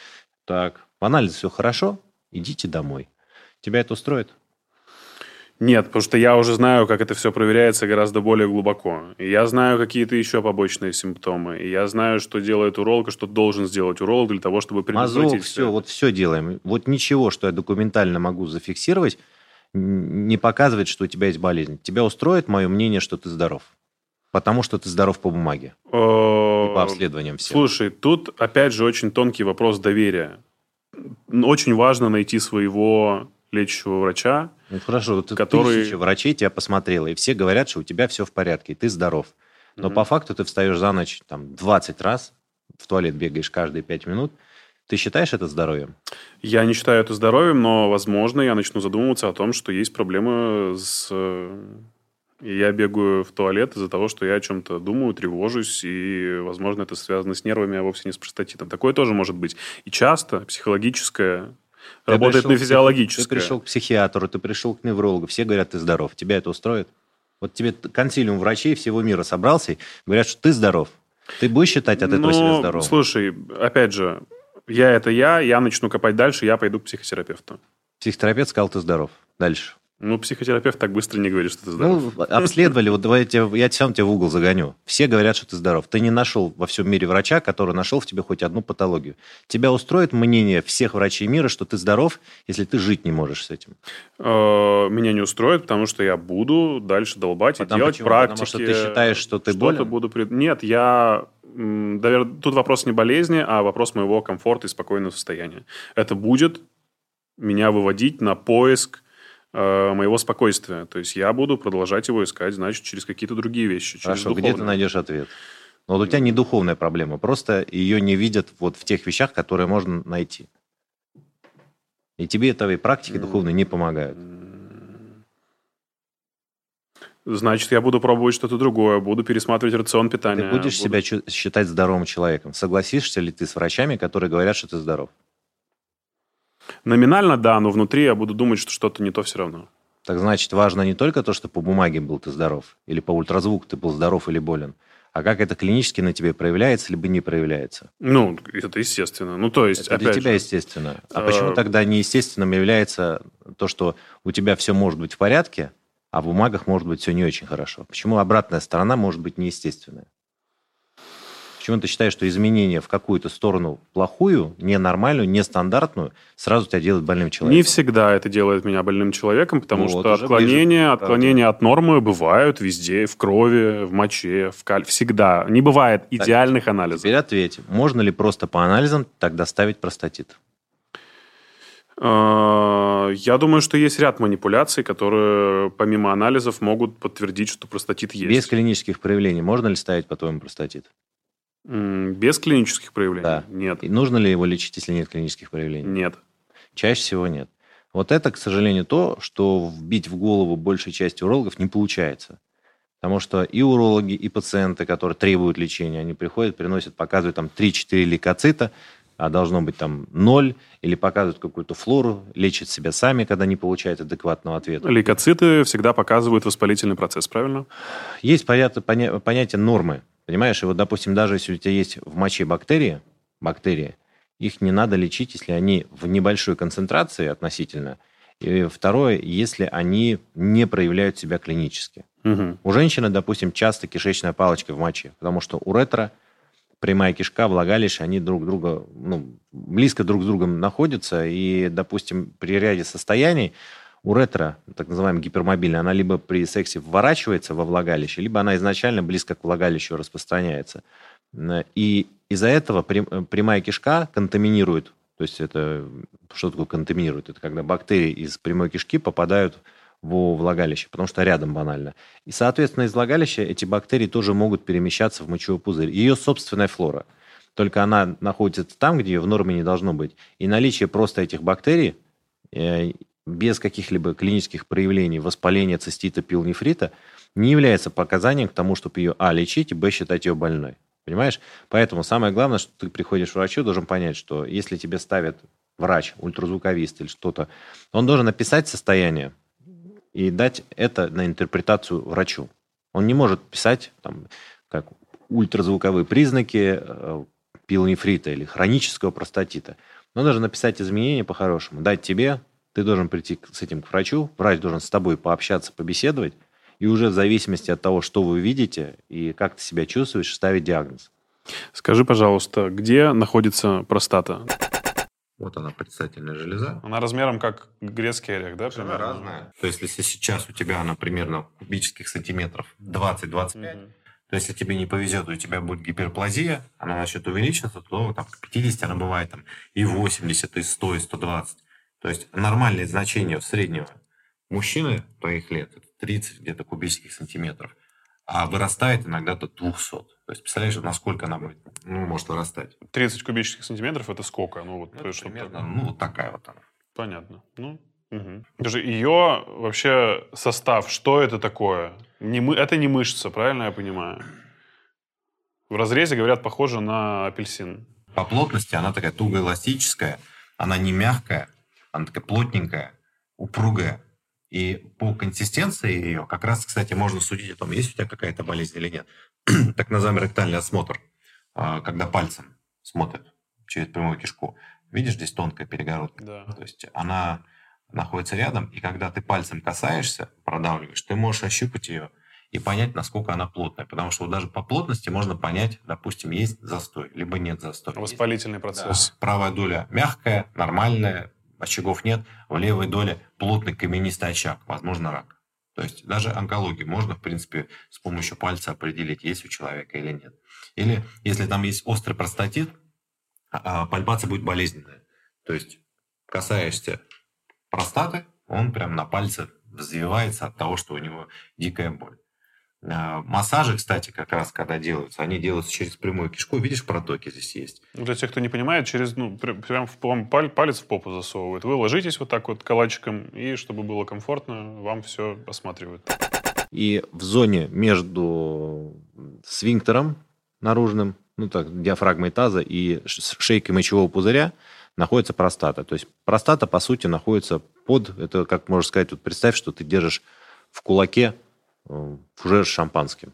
так, анализ все хорошо, идите домой. Тебя это устроит? Нет, потому что я уже знаю, как это все проверяется гораздо более глубоко. И я знаю какие-то еще побочные симптомы. И я знаю, что делает уролог, и что должен сделать уролог для того, чтобы предотвратить Мазок, все. Вот все делаем. Вот ничего, что я документально могу зафиксировать, не показывает, что у тебя есть болезнь. Тебя устроит мое мнение, что ты здоров? Потому что ты здоров по бумаге. И по обследованиям всем. Слушай, тут опять же очень тонкий вопрос доверия. Очень важно найти своего лечащего врача. Ну, хорошо, ты который... тысяча врачей тебя посмотрела, и все говорят, что у тебя все в порядке, и ты здоров. Но mm-hmm. по факту ты встаешь за ночь там 20 раз, в туалет бегаешь каждые 5 минут. Ты считаешь это здоровьем? Я не считаю это здоровьем, но, возможно, я начну задумываться о том, что есть проблемы с... И я бегаю в туалет из-за того, что я о чем-то думаю, тревожусь, и, возможно, это связано с нервами, а вовсе не с простатитом. Такое тоже может быть. И часто психологическое ты работает на физиологическое. Ты пришел к психиатру, ты пришел к неврологу, все говорят, ты здоров. Тебя это устроит? Вот тебе консилиум врачей всего мира собрался и говорят, что ты здоров. Ты будешь считать от этого ну, себя здоровым? Слушай, опять же, я это я, я начну копать дальше, я пойду к психотерапевту. Психотерапевт сказал, ты здоров. Дальше. Ну, психотерапевт так быстро не говорит, что ты здоров. Ну, обследовали, вот давайте я сам тебя в угол загоню. Все говорят, что ты здоров. Ты не нашел во всем мире врача, который нашел в тебе хоть одну патологию. Тебя устроит мнение всех врачей мира, что ты здоров, если ты жить не можешь с этим? Э, меня не устроит, потому что я буду дальше долбать Потому и делать почему? практики. Потому что ты считаешь, что ты что-то болен? буду... при- Нет, я... м, навер- Тут вопрос не болезни, а вопрос моего комфорта и спокойного состояния. Это будет меня выводить на поиск э, моего спокойствия. То есть я буду продолжать его искать, значит, через какие-то другие вещи. Через Хорошо, где ты духовные. найдешь ответ? Ну, Вот у тебя не духовная проблема, просто ее не видят вот в тех вещах, которые можно найти. И тебе этой практики М. духовной не помогают. Значит, я буду пробовать что-то другое, буду пересматривать рацион питания. Ты будешь буду- себя считать здоровым человеком? Согласишься ли ты с врачами, которые говорят, что ты здоров? Номинально, да, но внутри я буду думать, что что-то не то все равно. Так значит, важно не только то, что по бумаге был ты здоров, или по ультразвуку ты был здоров или болен, а как это клинически на тебе проявляется, либо не проявляется. Ну, это естественно. Ну, то есть, Это для опять тебя же, естественно. А э, почему тогда неестественным является то, что у тебя все может быть в порядке, а в бумагах может быть все не очень хорошо? Почему обратная сторона может быть неестественная? Почему ты считаешь, что изменение в какую-то сторону плохую, ненормальную, нестандартную сразу тебя делает больным человеком? не всегда это делает меня больным человеком, потому Ну, вот что уже отклонения, ближе отклонения от нормы бывают везде, в крови, в моче, в каль... Всегда. Не бывает идеальных анализов. Теперь ответь, можно ли просто по анализам тогда ставить простатит? Э, Я думаю, что есть ряд манипуляций, которые помимо анализов могут подтвердить, что простатит есть. Без клинических проявлений можно ли ставить, по-твоему, простатит? Без клинических проявлений? Да. Нет. И нужно ли его лечить, если нет клинических проявлений? Нет. Чаще всего нет. Вот это, к сожалению, то, что вбить в голову большей части урологов не получается. Потому что и урологи, и пациенты, которые требуют лечения, они приходят, приносят, показывают там 3-4 лейкоцита, а должно быть там 0, или показывают какую-то флору, лечат себя сами, когда не получают адекватного ответа. Лейкоциты всегда показывают воспалительный процесс, правильно? Есть понятие, поня- понятие нормы, понимаешь? И вот, допустим, даже если у тебя есть в моче бактерии, бактерии, их не надо лечить, если они в небольшой концентрации относительно. И второе, если они не проявляют себя клинически. Мгм. У женщины, допустим, часто кишечная палочка в моче, потому что уретра, прямая кишка, влагалище, они друг друга, ну, близко друг с другом находятся, и, допустим, при ряде состояний уретра, так называемая гипермобильная, она либо при сексе вворачивается во влагалище, либо она изначально близко к влагалищу распространяется. И из-за этого прям- прямая кишка контаминирует, то есть это, что такое контаминирует? Это когда бактерии из прямой кишки попадают во влагалище, потому что рядом банально. И, соответственно, из влагалища эти бактерии тоже могут перемещаться в мочевой пузырь. Ее собственная флора. Только она находится там, где ее в норме не должно быть. И наличие просто этих бактерий э, без каких-либо клинических проявлений воспаления, цистита, пилнефрита не является показанием к тому, чтобы ее, а, лечить, и, б, считать ее больной. Понимаешь? Поэтому самое главное, что ты приходишь к врачу, должен понять, что если тебе ставят врач, ультразвуковист или что-то, он должен написать состояние и дать это на интерпретацию врачу. Он не может писать там, как ультразвуковые признаки э, пилонефрита или хронического простатита. Он должен написать изменения по-хорошему, дать тебе, ты должен прийти с этим к врачу, врач должен с тобой пообщаться, побеседовать, и уже в зависимости от того, что вы видите и как ты себя чувствуешь, ставить диагноз. Скажи, пожалуйста, где находится простата? Вот она, предстательная железа. Она размером как грецкий орех, да? Она разная. То есть, если сейчас у тебя она примерно кубических сантиметров 20-25, Мгм. то если тебе не повезет, у тебя будет гиперплазия, она начнет увеличиваться, то там, к 50 она бывает там, и 80, и 100, и 120. То есть нормальные значения среднего мужчины твоих лет это 30 где-то кубических сантиметров, а вырастает иногда до 200. То есть представляешь, насколько она будет, ну, может вырастать. 30 кубических сантиметров это сколько? Ну, вот, Это то есть, чтоб примерно, ну, вот такая вот она. Понятно. Ну, мгм. Скажи, ее вообще состав, что это такое? Не мы, это не мышца, правильно я понимаю? В разрезе, говорят, похоже на апельсин. По плотности она такая тугоэластическая, она не мягкая, она такая плотненькая, упругая. И по консистенции ее, как раз, кстати, можно судить о том, есть у тебя какая-то болезнь или нет. [CLEARS THROAT] так называемый ректальный осмотр, а, когда пальцем смотрят через прямую кишку. Видишь, здесь тонкая перегородка. Да. То есть она находится рядом, и когда ты пальцем касаешься, продавливаешь, ты можешь ощупать ее и понять, насколько она плотная. Потому что даже по плотности можно понять, допустим, есть застой, либо нет застоя. Воспалительный процесс. Да. Правая доля мягкая, нормальная, очагов нет. В левой доле плотный каменистый очаг, возможно, рак. То есть даже онкологию можно, в принципе, с помощью пальца определить, есть у человека или нет. Или если там есть острый простатит, а, а, пальпация будет болезненная. То есть касаешься простаты, он прям на пальце взвивается от того, что у него дикая боль. А, массажи, кстати, как раз когда делаются, они делаются через прямую кишку. Видишь, протоки здесь есть. Ну, для тех, кто не понимает, через, ну, прям в, палец в попу засовывают. Вы ложитесь вот так вот калачиком, и чтобы было комфортно, вам все осматривают. И в зоне между свинктером наружным, ну так, диафрагмой таза и шейкой мочевого пузыря находится простата. То есть простата, по сути, находится под, это, как можно сказать, вот представь, что ты держишь в кулаке фужер с шампанским.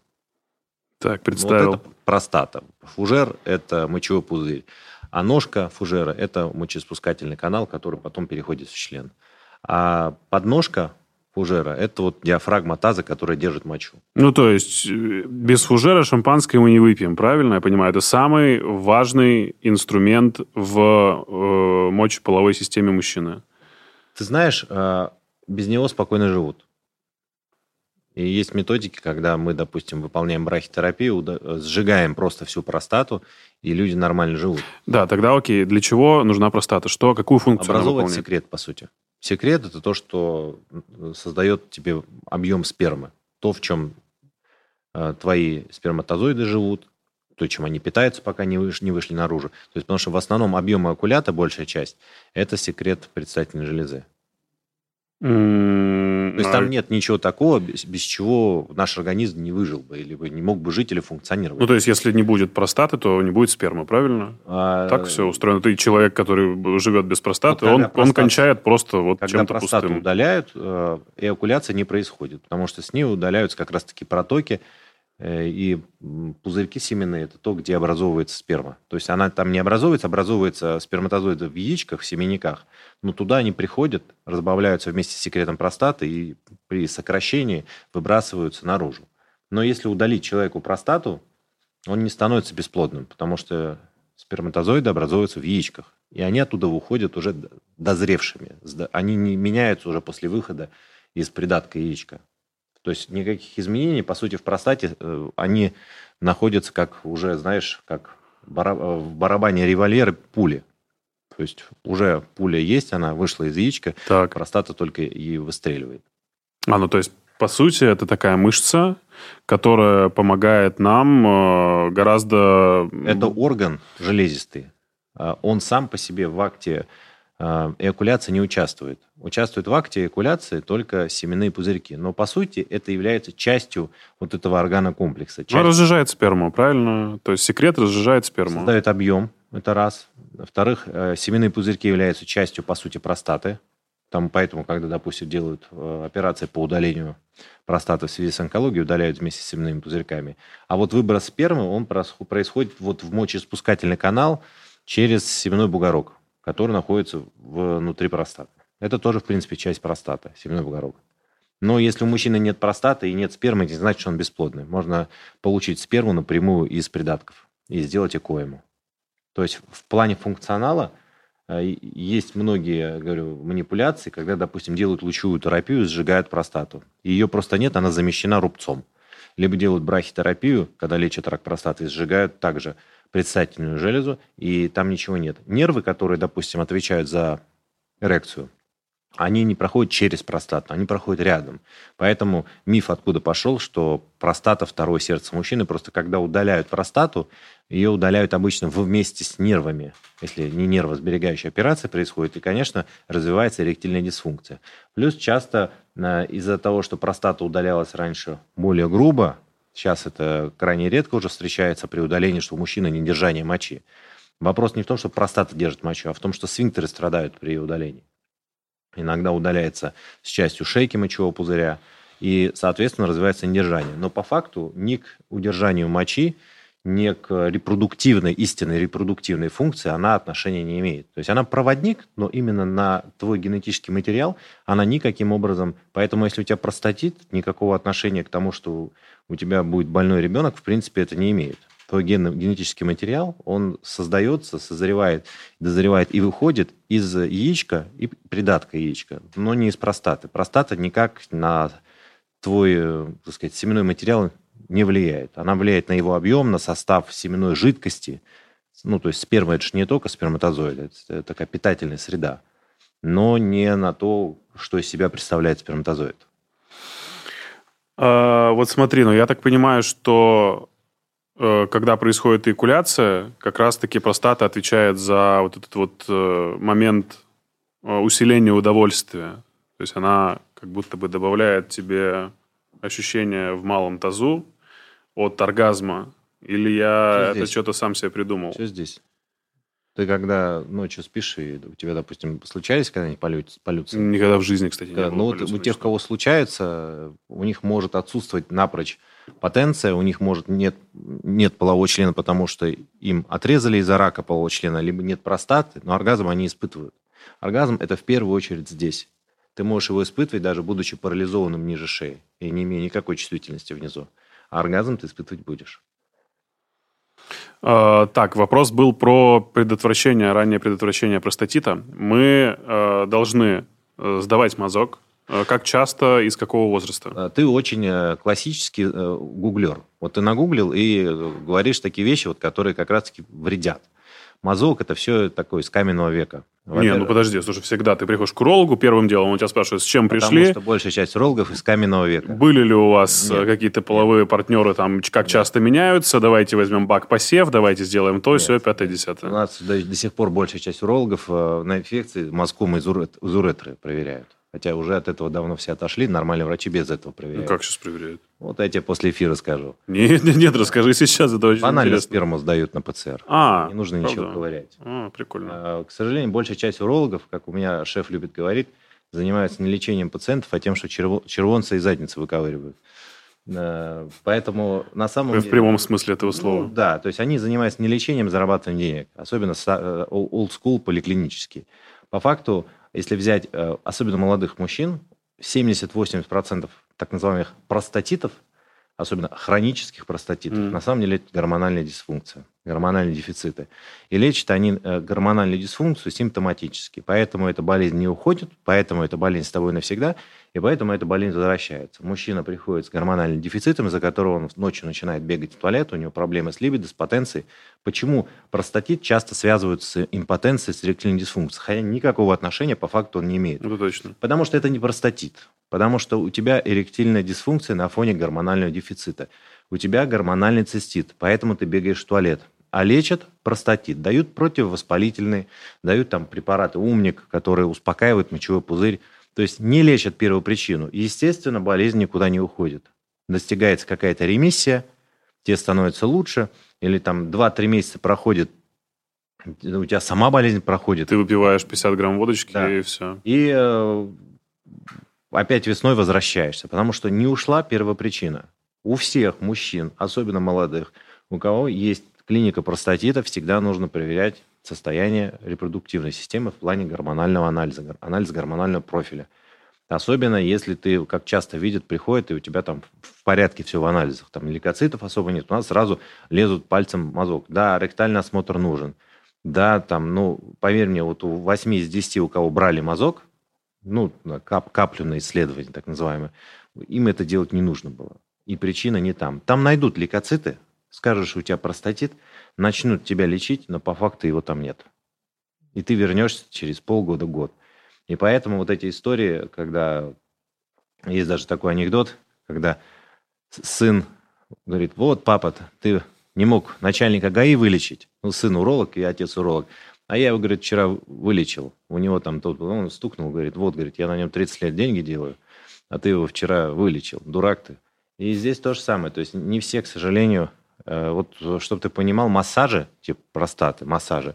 Так, представил. Вот это простата. Фужер – это мочевой пузырь. А ножка фужера – это мочеспускательный канал, который потом переходит в член. А подножка фужера – это вот диафрагма таза, которая держит мочу. Ну, то есть, э, без фужера шампанское мы не выпьем, правильно я понимаю? Это самый важный инструмент в э, мочеполовой системе мужчины. Ты знаешь, э, без него спокойно живут. И есть методики, когда мы, допустим, выполняем брахитерапию, сжигаем просто всю простату, и люди нормально живут. Да, тогда окей. Для чего нужна простата? Что, какую функцию Образовывать секрет, по сути. Секрет – это то, что создает тебе объем спермы. То, в чем э, твои сперматозоиды живут, то, чем они питаются, пока не вышли, не вышли наружу. То есть, потому что в основном объем окулята, большая часть, это секрет предстательной железы. То есть там нет ничего такого, без, без чего наш организм не выжил бы, или бы не мог бы жить или функционировать. Ну, то есть, если не будет простаты, то не будет спермы, правильно? А... Так все устроено. Ты человек, который живет без простаты, вот он, простат... он кончает просто вот когда чем-то простату пустым. удаляют, э, эякуляция не происходит, потому что с ней удаляются как раз-таки протоки, и пузырьки семенные – это то, где образовывается сперма. То есть она там не образовывается, образовывается сперматозоиды в яичках, в семенниках, но туда они приходят, разбавляются вместе с секретом простаты и при сокращении выбрасываются наружу. Но если удалить человеку простату, он не становится бесплодным, потому что сперматозоиды образуются в яичках, и они оттуда выходят уже дозревшими. Они не меняются уже после выхода из придатка яичка. То есть никаких изменений, по сути, в простате э, они находятся как уже, знаешь, как в барабане револьвера пули. То есть уже пуля есть, она вышла из яичка, так. простата только и выстреливает. А, ну то есть, по сути, это такая мышца, которая помогает нам э, гораздо... Это орган железистый. А он сам по себе в акте эякуляция не участвует. Участвуют в акте эякуляции только семенные пузырьки. Но, по сути, это является частью вот этого органокомплекса. Частью... Ну, разжижает сперму, правильно? То есть секрет разжижает сперму. Создает объем, это раз. Во-вторых, э, семенные пузырьки являются частью, по сути, простаты. Там, поэтому, когда, допустим, делают э, операции по удалению простаты в связи с онкологией, удаляют вместе с семенными пузырьками. А вот выброс спермы, он происходит вот в мочеиспускательный канал через семенной бугорок который находится внутри простаты. Это тоже, в принципе, часть простаты, семенной бугорок. Но если у мужчины нет простаты и нет спермы, это не значит, что он бесплодный. Можно получить сперму напрямую из придатков и сделать ЭКО ему. То есть в плане функционала э, есть многие, говорю, манипуляции, когда, допустим, делают лучевую терапию, сжигают простату. Ее просто нет, она замещена рубцом. Либо делают брахитерапию, когда лечат рак простаты, сжигают также предстательную железу, и там ничего нет. Нервы, которые, допустим, отвечают за эрекцию, они не проходят через простату, они проходят рядом. Поэтому миф откуда пошел, что простата второе сердце мужчины, просто когда удаляют простату, ее удаляют обычно вместе с нервами. Если не нервосберегающая операция происходит, и, конечно, развивается эректильная дисфункция. Плюс часто э, из-за того, что простата удалялась раньше более грубо, Сейчас это крайне редко уже встречается при удалении, что у мужчины недержание мочи. Вопрос не в том, что простата держит мочу, а в том, что сфинктеры страдают при удалении. Иногда удаляется с частью шейки мочевого пузыря, и, соответственно, развивается недержание. Но по факту ни к удержанию мочи, не к репродуктивной, истинной репродуктивной функции она отношения не имеет. То есть она проводник, но именно на твой генетический материал она никаким образом... Поэтому если у тебя простатит, никакого отношения к тому, что у тебя будет больной ребенок, в принципе, это не имеет. Твой ген, генетический материал, он создается, созревает, дозревает и выходит из яичка и придатка яичка, но не из простаты. Простата никак на твой, э, так сказать, семенной материал не влияет. Она влияет на его объем, на состав семенной жидкости. Ну, то есть сперма – это же не только сперматозоид, это такая питательная среда, но не на то, что из себя представляет сперматозоид. А, вот смотри, ну я так понимаю, что когда происходит эякуляция, как раз-таки простата отвечает за вот этот вот э, момент э, усиления удовольствия. То есть она как будто бы добавляет тебе ощущение в малом тазу, от оргазма? Или я что это что-то сам себе придумал? Что здесь? Ты когда ночью спишь, и у тебя, допустим, случались когда-нибудь полюции? Никогда в жизни, кстати, не да, было. Ну, вот у тех, кого случается, у них может отсутствовать напрочь потенция, у них может нет, нет полового члена, потому что им отрезали из-за рака полового члена, либо нет простаты, но оргазм они испытывают. Оргазм – это в первую очередь здесь. Ты можешь его испытывать, даже будучи парализованным ниже шеи и не имея никакой чувствительности внизу а оргазм ты испытывать будешь. А, так, вопрос был про предотвращение, раннее предотвращение простатита. Мы э, должны э, сдавать мазок. Э, как часто и с какого возраста? Ты очень классический гуглер. Вот ты нагуглил и говоришь такие вещи, вот, которые как раз-таки вредят. Мазок – это все такое из каменного века. Не, ну подожди, слушай, всегда ты приходишь к урологу первым делом, он тебя спрашивает, с чем пришли. Потому что большая часть урологов из каменного века. Были ли у вас Нет. какие-то половые партнеры, там, как Нет. часто меняются, давайте возьмем бак посев, давайте сделаем то, Нет. все, пятое, десятое. У нас до, до сих пор большая часть урологов э, на инфекции мазком из, урет, из уретры проверяют. Хотя уже от этого давно все отошли, нормальные врачи без этого проверяют. Ну, как сейчас проверяют? Вот я тебе после эфира скажу. Нет, нет, нет, расскажи сейчас, это очень Банально интересно. сперму сдают на ПЦР. А, Не нужно правда? ничего ковырять. А, прикольно. А, к сожалению, большая часть урологов, как у меня шеф любит говорить, занимаются не лечением пациентов, а тем, что червонцы из задницы выковыривают. А, поэтому на самом В деле... В прямом смысле этого слова. Ну, да, то есть они занимаются не лечением, а зарабатыванием денег. Особенно э, old school, поликлинический. По факту, если взять э, особенно молодых мужчин, 70-80% так называемых простатитов, особенно хронических простатитов, mm. на самом деле это гормональная дисфункция, гормональные дефициты. И лечат они э, гормональную дисфункцию симптоматически. Поэтому эта болезнь не уходит, поэтому эта болезнь с тобой навсегда, и поэтому эта болезнь возвращается. Мужчина приходит с гормональным дефицитом, из-за которого он ночью начинает бегать в туалет, у него проблемы с либидо, с потенцией. Почему простатит часто связывают с импотенцией, с эректильной дисфункцией, хотя никакого отношения по факту он не имеет. Это точно. Потому что это не простатит, потому что у тебя эректильная дисфункция на фоне гормонального дефицита. У тебя гормональный цистит, поэтому ты бегаешь в туалет а лечат простатит. Дают противовоспалительные, дают там препараты умник, которые успокаивают мочевой пузырь. То есть не лечат первую причину. Естественно, болезнь никуда не уходит. Достигается какая-то ремиссия, тебе становится лучше, или там 2-3 месяца проходит, у тебя сама болезнь проходит. Ты выпиваешь 50 грамм водочки да. и все. И э, опять весной возвращаешься, потому что не ушла первая причина. У всех мужчин, особенно молодых, у кого есть клиника простатита, всегда нужно проверять состояние репродуктивной системы в плане гормонального анализа, анализ гормонального профиля. Особенно если ты, как часто видят, приходит, и у тебя там в порядке все в анализах, там лейкоцитов особо нет, у нас сразу лезут пальцем мазок. Да, ректальный осмотр нужен. Да, там, ну, поверь мне, вот у 8 из 10, у кого брали мазок, ну, кап, каплю на исследование, так называемое, им это делать не нужно было. И причина не там. Там найдут лейкоциты, скажешь, у тебя простатит, начнут тебя лечить, но по факту его там нет. И ты вернешься через полгода-год. И поэтому вот эти истории, когда... Есть даже такой анекдот, когда сын говорит, вот, папа, ты не мог начальника ГАИ вылечить. Ну, сын уролог и отец уролог. А я его, говорит, вчера вылечил. У него там тот, он стукнул, говорит, вот, говорит, я на нем 30 лет деньги делаю, а ты его вчера вылечил. Дурак ты. И здесь то же самое. То есть не все, к сожалению, вот, чтобы ты понимал, массажи, типа простаты, массажи,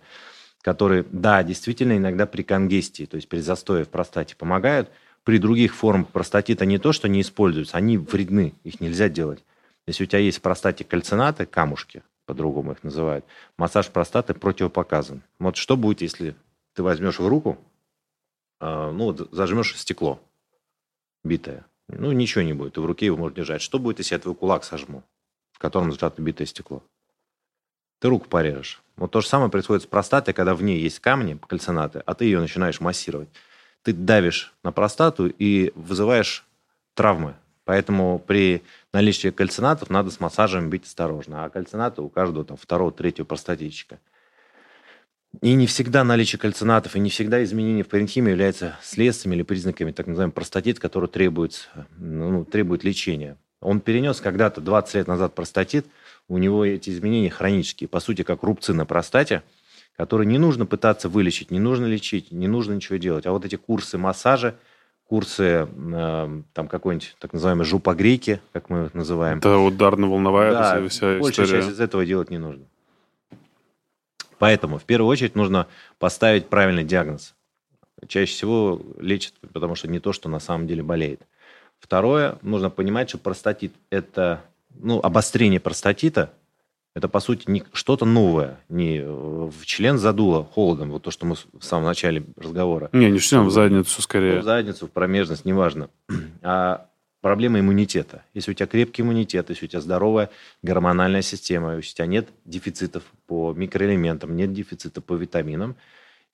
которые, да, действительно иногда при конгестии, то есть при застое в простате помогают, при других формах простатита не то, что не используются, они вредны, их нельзя делать. Если у тебя есть в простате кальцинаты, камушки, по-другому их называют, массаж простаты противопоказан. Вот что будет, если ты возьмешь в руку, э, ну, зажмешь стекло битое, ну, ничего не будет, ты в руке его можешь держать. Что будет, если я твой кулак сожму, в котором сжато битое стекло? Ты руку порежешь. Вот то же самое происходит с простатой, когда в ней есть камни, кальцинаты, а ты ее начинаешь массировать. Ты давишь на простату и вызываешь травмы. Поэтому при наличии кальцинатов надо с массажем быть осторожно. А кальцинаты у каждого там второго, третьего простатитчика. И не всегда наличие кальцинатов и не всегда изменение в паренхиме является следствием или признаками так называемого простатит, который требует, ну, требует лечения. Он перенес когда-то 20 лет назад простатит, у него эти изменения хронические, по сути, как рубцы на простате, которые не нужно пытаться вылечить, не нужно лечить, не нужно ничего делать. А вот эти курсы массажа, курсы э, там какой-нибудь так называемой жопогрейки, как мы их называем. Это ударно-волновая да, вся большая история. часть из этого делать не нужно. Поэтому в первую очередь нужно поставить правильный диагноз. Чаще всего лечат, потому что не то, что на самом деле болеет. Второе, нужно понимать, что простатит – это ну, обострение простатита. Это, по сути, не что-то новое. Не в член задуло холодом, вот то, что мы в самом начале разговора. Не, не член, в задницу Ну, скорее. в задницу, в промежность, неважно. [CLEARS THROAT] А проблема иммунитета. Если у тебя крепкий иммунитет, если у тебя здоровая гормональная система, если у тебя нет дефицитов по микроэлементам, нет дефицита по витаминам,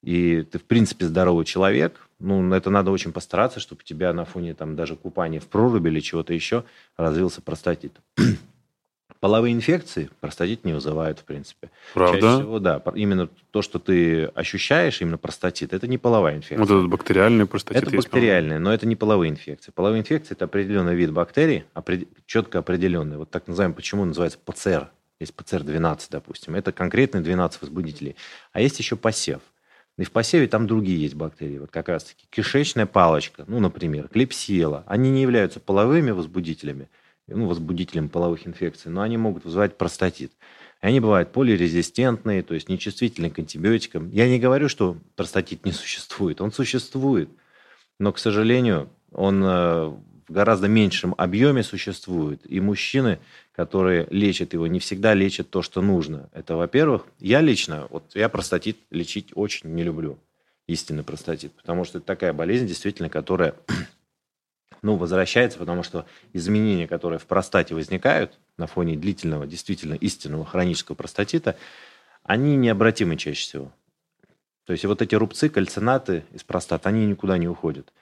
и ты, в принципе, здоровый человек, ну, это надо очень постараться, чтобы у тебя на фоне там даже купания в проруби или чего-то еще развился простатит. [CLEARS THROAT] Половые инфекции простатит не вызывают, в принципе. Чаще Правда? всего, да. Именно то, что ты ощущаешь, именно простатит, это не половая инфекция. Вот этот бактериальный простатит Это есть, бактериальные, но это не половые инфекции. Половые инфекции – это определенный вид бактерий, четко определенный. Вот так называемый, почему называется ПЦР. Есть ПЦР-12, допустим. Это конкретные 12 возбудителей. А есть еще посев. И в посеве там другие есть бактерии. Вот как раз-таки кишечная палочка, ну, например, клепсиела. Они не являются половыми возбудителями, ну, возбудителем половых инфекций, но они могут вызывать простатит. И они бывают полирезистентные, то есть нечувствительны к антибиотикам. Я не говорю, что простатит не существует. Он существует. Но, к сожалению, он э, в гораздо меньшем объеме существует. И мужчины, которые лечат его, не всегда лечат то, что нужно. Это, во-первых, я лично, вот я простатит лечить очень не люблю. Истинный простатит. Потому что это такая болезнь, действительно, которая [CLEARS THROAT] ну, возвращается, потому что изменения, которые в простате возникают на фоне длительного, действительно истинного хронического простатита, они необратимы чаще всего. То есть вот эти рубцы, кальцинаты из простаты, они никуда не уходят.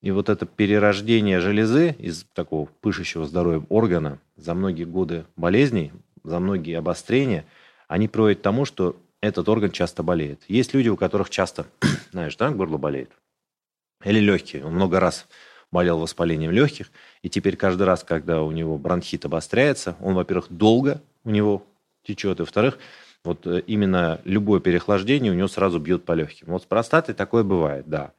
И вот это перерождение железы из такого пышущего здоровьем органа за многие годы болезней, за многие обострения, они приводят к тому, что этот орган часто болеет. Есть люди, у которых часто, [CLEARS THROAT] знаешь, да, горло болеет. Или легкие. Он много раз болел воспалением легких, и теперь каждый раз, когда у него бронхит обостряется, он, во-первых, долго у него течет, и, во-вторых, вот э, именно любое переохлаждение у него сразу бьет по легким. Вот с простатой такое бывает, да.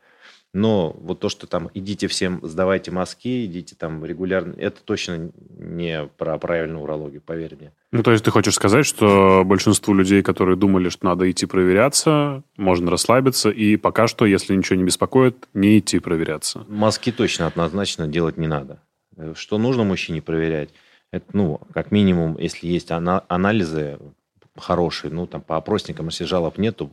Но вот то, что там идите всем, сдавайте мазки, идите там регулярно, это точно не про правильную урологию, поверь мне. Ну, то есть ты хочешь сказать, что большинству людей, которые думали, что надо идти проверяться, можно расслабиться, и пока что, если ничего не беспокоит, не идти проверяться. Мазки точно однозначно делать не надо. Э, Что нужно мужчине проверять? Это, ну, как минимум, если есть ана- анализы хорошие, ну, там, по опросникам, если жалоб нет, то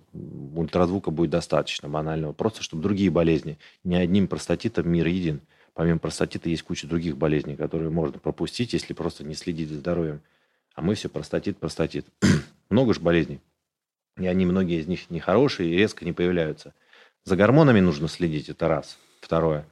ультразвука будет достаточно банального. Просто, чтобы другие болезни, не одним простатитом мир един. Помимо простатита есть куча других болезней, которые можно пропустить, если просто не следить за здоровьем. А мы все простатит, простатит. [CLEARS THROAT] Много же болезней. И они, многие из них нехорошие и резко не появляются. За гормонами нужно следить, это раз. Второе.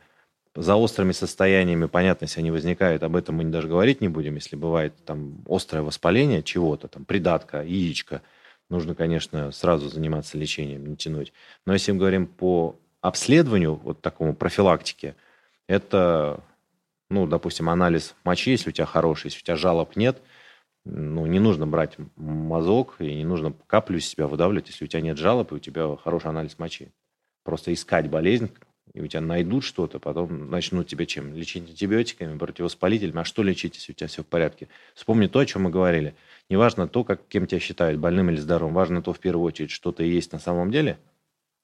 За острыми состояниями, понятно, если они возникают, об этом мы даже говорить не будем. Если бывает там острое воспаление чего-то, там придатка, яичко, нужно, конечно, сразу заниматься лечением, не тянуть. Но если мы говорим по обследованию, вот такому профилактике, это, ну, допустим, анализ мочи, если у тебя хороший, если у тебя жалоб нет, ну, не нужно брать мазок и не нужно каплю из себя выдавливать, если у тебя нет жалоб и у тебя хороший анализ мочи. Просто искать болезнь, и у тебя найдут что-то, потом начнут тебе чем? Лечить антибиотиками, противовоспалителями. А что лечить, если у тебя все в порядке? Вспомни то, о чем мы говорили. Не важно то, как, кем тебя считают, больным или здоровым. Важно то, в первую очередь, что ты есть на самом деле,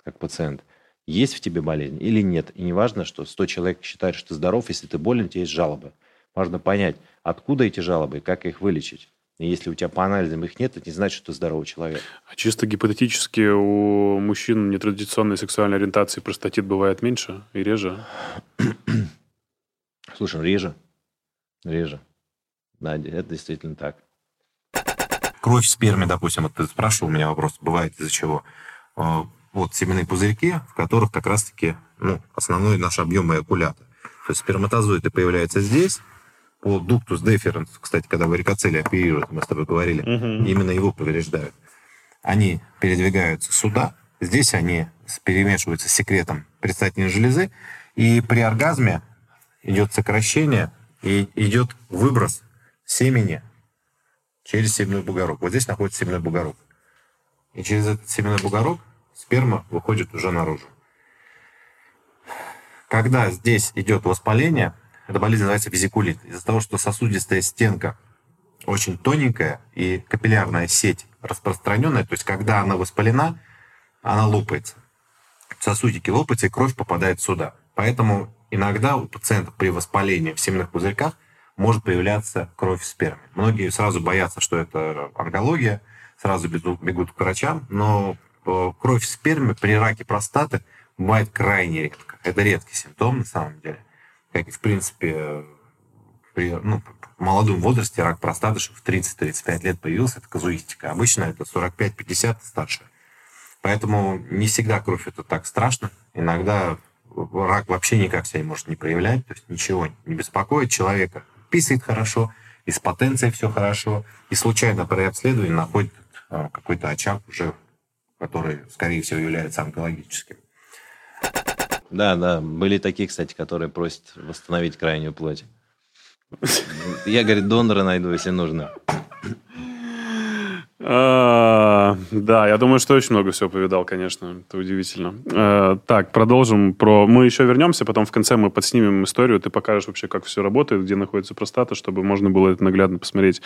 как пациент. Есть в тебе болезнь или нет. И не важно, что 100 человек считают, что ты здоров, если ты болен, у тебя есть жалобы. Важно понять, откуда эти жалобы и как их вылечить. И если у тебя по анализам их нет, это не значит, что ты здоровый человек. А чисто гипотетически у мужчин нетрадиционной сексуальной ориентации простатит бывает меньше и реже? [CLEARS THROAT] Слушай, ну, реже. Реже. Да, это действительно так. Кровь в сперме, допустим, вот ты спрашивал меня вопрос, бывает из-за чего? Э, вот семенные пузырьки, в которых как раз-таки ну, основной наш объем эякулята. То есть сперматозоиды появляются здесь, по дуктус деференс, кстати, когда варикоцели оперируют, мы с тобой говорили, угу. именно его повреждают. Они передвигаются сюда, здесь они перемешиваются с секретом предстательной железы, и при оргазме идет сокращение и идет выброс семени через семенной бугорок. Вот здесь находится семенной бугорок. И через этот семенной бугорок сперма выходит уже наружу. Когда здесь идет воспаление, эта болезнь называется визикулит. Из-за того, что сосудистая стенка очень тоненькая и капиллярная сеть распространенная, то есть когда она воспалена, она лопается. Сосудики лопаются, и кровь попадает сюда. Поэтому иногда у пациентов при воспалении в семенных пузырьках может появляться кровь в сперме. Многие сразу боятся, что это онкология, сразу бегут, бегут к врачам, но э, кровь в сперме при раке простаты бывает крайне редко. Это редкий симптом на самом деле как и, в принципе, при ну, молодом возрасте рак простаты, что в 30-35 лет появился, это казуистика. Обычно это 45-50 старше. Поэтому не всегда кровь это так страшно. Иногда рак вообще никак себя может не проявлять, то есть ничего не беспокоит человека. Писает хорошо, и с потенцией все хорошо, и случайно при обследовании находит а, какой-то очаг уже, который, скорее всего, является онкологическим. Да, да, были такие, кстати, которые просят восстановить крайнюю плоть. Я, говорит, донора найду, если нужно. А, да, я думаю, что очень много всего повидал, конечно. Это удивительно. А, так, продолжим про... Мы еще вернемся, потом в конце мы подснимем историю. Ты покажешь вообще, как все работает, где находится простата, чтобы можно было это наглядно посмотреть.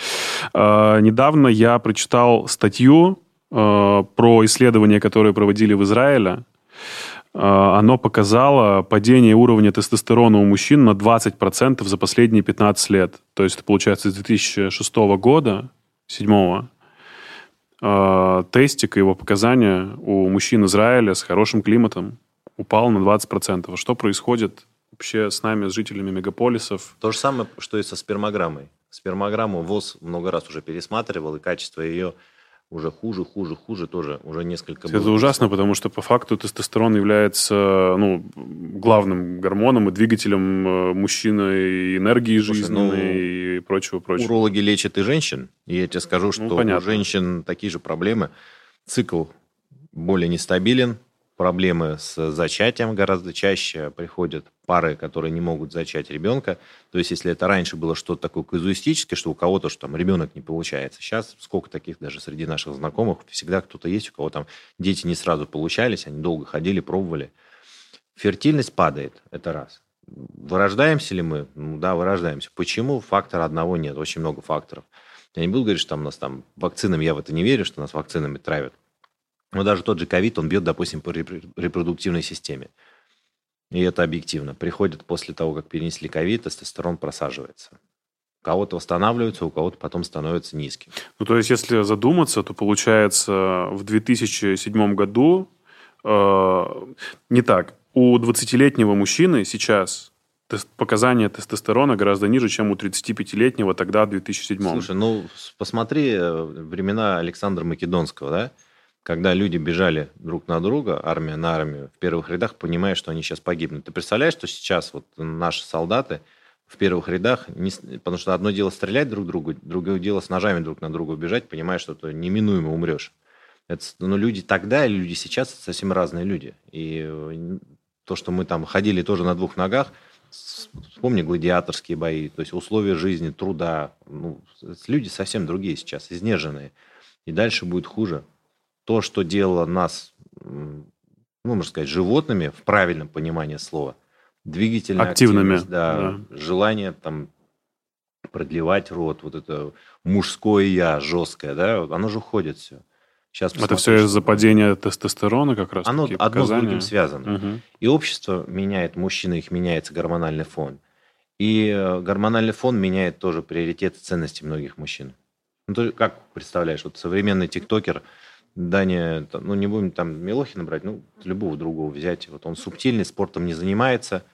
А, недавно я прочитал статью про исследования, которые проводили в Израиле оно показало падение уровня тестостерона у мужчин на 20% за последние 15 лет. То есть это получается с 2006 года, 2007 а, тестик и его показания у мужчин Израиля с хорошим климатом упал на 20%. Что происходит вообще с нами, с жителями мегаполисов? То же самое, что и со спермограммой. Спермограмму ВОЗ много раз уже пересматривал, и качество ее уже хуже, хуже, хуже тоже уже несколько. Это было. ужасно, потому что по факту тестостерон является ну, главным гормоном и двигателем э, мужчины и энергии Слушай, жизненной ну, и прочего, прочего. Урологи лечат и женщин, и я тебе скажу, ну, что ну, у женщин такие же проблемы. Цикл более нестабилен, проблемы с зачатием гораздо чаще приходят пары, которые не могут зачать ребенка. То есть, если это раньше было что-то такое казуистическое, что у кого-то что там ребенок не получается, сейчас сколько таких даже среди наших знакомых, всегда кто-то есть, у кого там дети не сразу получались, они долго ходили, пробовали. Фертильность падает, это раз. Вырождаемся ли мы? Ну да, вырождаемся. Почему? Фактора одного нет, очень много факторов. Я не буду говорить, что там нас там вакцинами, я в это не верю, что нас вакцинами травят. Но даже тот же ковид, он бьет, допустим, по репродуктивной системе. И это объективно. Приходит после того, как перенесли ковид, тестостерон просаживается. У кого-то восстанавливается, у кого-то потом становится низким. Ну, то есть, если задуматься, то получается, в 2007 году э, не так. У 20-летнего мужчины сейчас показания тестостерона гораздо ниже, чем у 35-летнего тогда, в 2007. Слушай, ну, посмотри э, времена Александра Македонского, да? Когда люди бежали друг на друга, армия на армию, в первых рядах, понимая, что они сейчас погибнут. Ты представляешь, что сейчас вот наши солдаты в первых рядах, не, потому что одно дело стрелять друг другу, другое дело с ножами друг на друга бежать, понимая, что ты неминуемо умрешь. Это, ну, люди тогда и люди сейчас это совсем разные люди. И э, то, что мы там ходили тоже на двух ногах, вспомни гладиаторские бои, то есть условия жизни, труда. Ну, люди совсем другие сейчас, изнеженные. И дальше будет хуже то, что делало нас, ну, можно сказать, животными в правильном понимании слова, двигательная активными, да, да. желание там продлевать рот, вот это мужское я жесткое, да, оно же уходит все. Сейчас это все из-за падения тестостерона как раз? Оно одно показания. с другим связано. Угу. И общество меняет, мужчина их меняется гормональный фон. И э, гормональный фон меняет тоже приоритеты ценности многих мужчин. Ну, ты как представляешь, вот современный тиктокер, Даня, ну, не будем там Милохина брать, ну, любого другого взять. Вот он субтильный, спортом не занимается.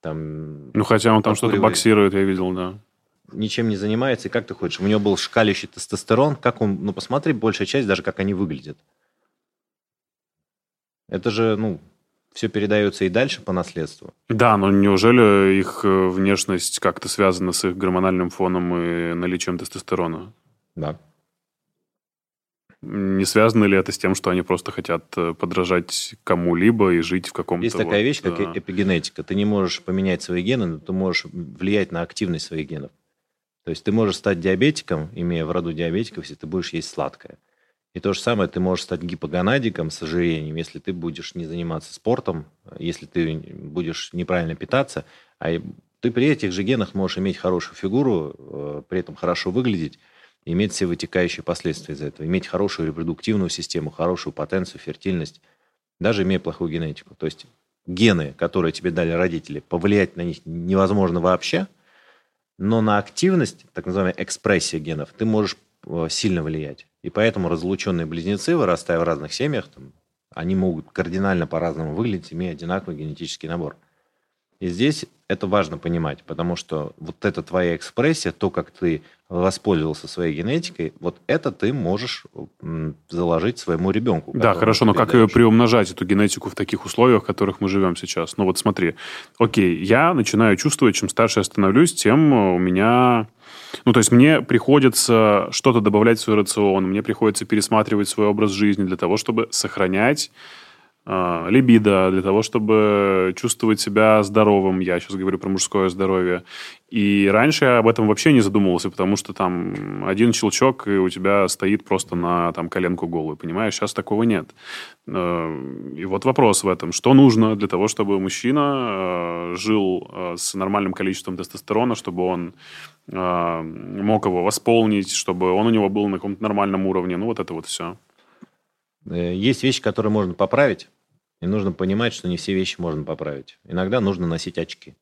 Там, ну, хотя он там что-то боксирует, я видел, да. Ничем не занимается, и как ты хочешь? У него был шкалящий тестостерон, как он, ну, посмотри, большая часть, даже как они выглядят. Это же, ну, все передается и дальше по наследству. Да, но неужели их э, внешность как-то связана с их гормональным фоном и наличием тестостерона? Да. Не связано ли это с тем, что они просто хотят э, подражать кому-либо и жить в каком-то... Есть такая вот, вещь, как да. эпигенетика. Ты не можешь поменять свои гены, но ты можешь влиять на активность своих генов. То есть ты можешь стать диабетиком, имея в роду диабетиков, если ты будешь есть сладкое. И то же самое ты можешь стать гипогонадиком с ожирением, если ты будешь не заниматься спортом, если ты будешь неправильно питаться, а ты при этих же генах можешь иметь хорошую фигуру, э, при этом хорошо выглядеть, иметь все вытекающие последствия из этого, иметь хорошую репродуктивную систему, хорошую потенцию, фертильность, даже имея плохую генетику. То есть гены, которые тебе дали родители, повлиять на них невозможно вообще, но на активность, так называемая экспрессия генов, ты можешь э, сильно влиять. И поэтому разлученные близнецы, вырастая в разных семьях, там, они могут кардинально по-разному выглядеть, имея одинаковый генетический набор. И здесь это важно понимать, потому что вот эта твоя экспрессия, то, как ты воспользовался своей генетикой, вот это ты можешь заложить своему ребенку. Да, хорошо, но как дальше. приумножать эту генетику в таких условиях, в которых мы живем сейчас? Ну вот смотри, окей, я начинаю чувствовать, чем старше я становлюсь, тем у меня... Ну, то есть мне приходится что-то добавлять в свой рацион, мне приходится пересматривать свой образ жизни для того, чтобы сохранять либидо, для того, чтобы чувствовать себя здоровым. Я сейчас говорю про мужское здоровье. И раньше я об этом вообще не задумывался, потому что там один щелчок, и у тебя стоит просто на там, коленку голую, понимаешь? Сейчас такого нет. А, и вот вопрос в этом. Что нужно для того, чтобы мужчина а, жил с нормальным количеством тестостерона, чтобы он мог его восполнить, чтобы он у него был на каком-то нормальном уровне? Ну, вот это вот все. Э, есть вещи, которые можно поправить, и нужно понимать, что не все вещи можно поправить. Иногда нужно носить очки.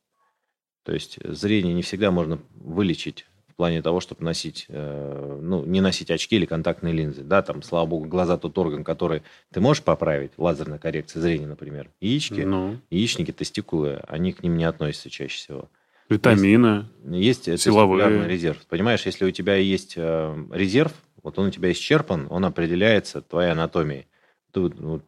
То есть зрение не всегда можно вылечить в плане того, чтобы носить, э, ну, не носить очки или контактные линзы. Да, там, слава богу, глаза тот орган, который ты можешь поправить, лазерная коррекция зрения, например. Яички, ну. яичники, тестикулы, они к ним не относятся чаще всего. Витамины, есть, есть силовые. резерв. Понимаешь, если у тебя есть э, резерв, вот он у тебя исчерпан, он определяется твоей анатомией. Ты, ну,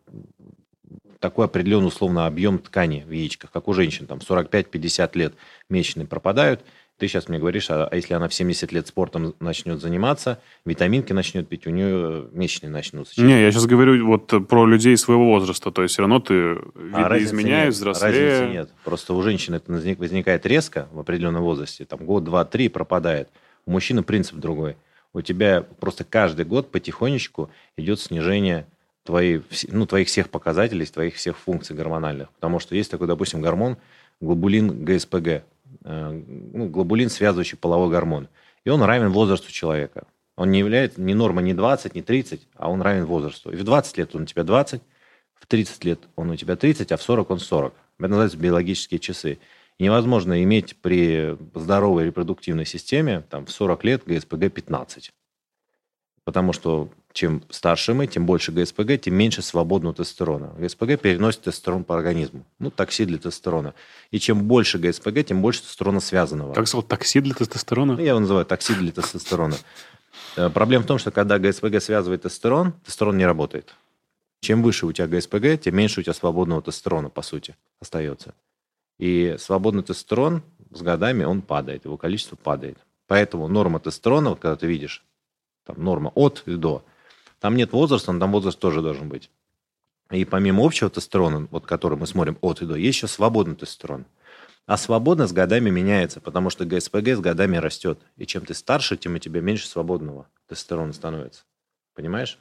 такой определенный условно объем ткани в яичках, как у женщин, там 45-50 лет месячные пропадают, ты сейчас мне говоришь, а, а если она в 70 лет спортом начнет заниматься, витаминки начнет пить, у нее месячные начнутся. Не, я сейчас говорю вот про людей своего возраста, то есть все равно ты а изменяешь, взрослее. Разницы нет. Просто у женщин это возникает резко в определенном возрасте, там год, два, три пропадает. У мужчины принцип другой – у тебя просто каждый год потихонечку идет снижение твоей, ну, твоих всех показателей, твоих всех функций гормональных. Потому что есть такой, допустим, гормон глобулин ГСПГ, э, ну, глобулин, связывающий половой гормон. И он равен возрасту человека. Он не является ни норма ни 20, ни 30, а он равен возрасту. И в 20 лет он у тебя 20, в 30 лет он у тебя 30, а в 40 он 40. Это называется биологические часы невозможно иметь при здоровой репродуктивной системе там, в 40 лет ГСПГ 15. Потому что чем старше мы, тем больше ГСПГ, тем меньше свободного тестостерона. ГСПГ переносит тестостерон по организму. Ну, такси для тестостерона. И чем больше ГСПГ, тем больше тестостерона связанного. Как сказал, такси для тестостерона? Ну, я его называю такси для тестостерона. Э, проблема в том, что когда ГСПГ связывает тестостерон, тестостерон не работает. Чем выше у тебя ГСПГ, тем меньше у тебя свободного тестостерона, по сути, остается. И свободный тестостерон с годами он падает, его количество падает. Поэтому норма тестостерона, вот когда ты видишь, там норма от и до, там нет возраста, но там возраст тоже должен быть. И помимо общего тестостерона, вот который мы смотрим от и до, есть еще свободный тестостерон. А свободно с годами меняется, потому что ГСПГ с годами растет. И чем ты старше, тем у тебя меньше свободного тестостерона становится. Понимаешь?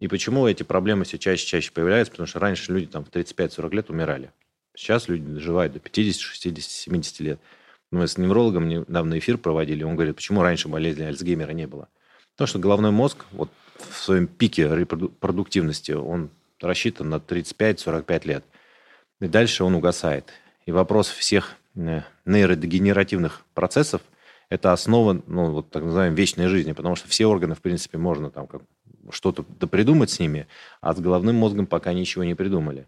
И почему эти проблемы все чаще и чаще появляются? Потому что раньше люди там в 35-40 лет умирали. Сейчас люди доживают до 50, 60, 70 лет. Мы с неврологом недавно эфир проводили, он говорит, почему раньше болезни Альцгеймера не было. Потому что головной мозг вот в своем пике репродуктивности, он рассчитан на 35-45 лет. И дальше он угасает. И вопрос всех э, нейродегенеративных процессов это основа, ну, вот так называемой вечной жизни, потому что все органы, в принципе, можно там как что-то придумать с ними, а с головным мозгом пока ничего не придумали.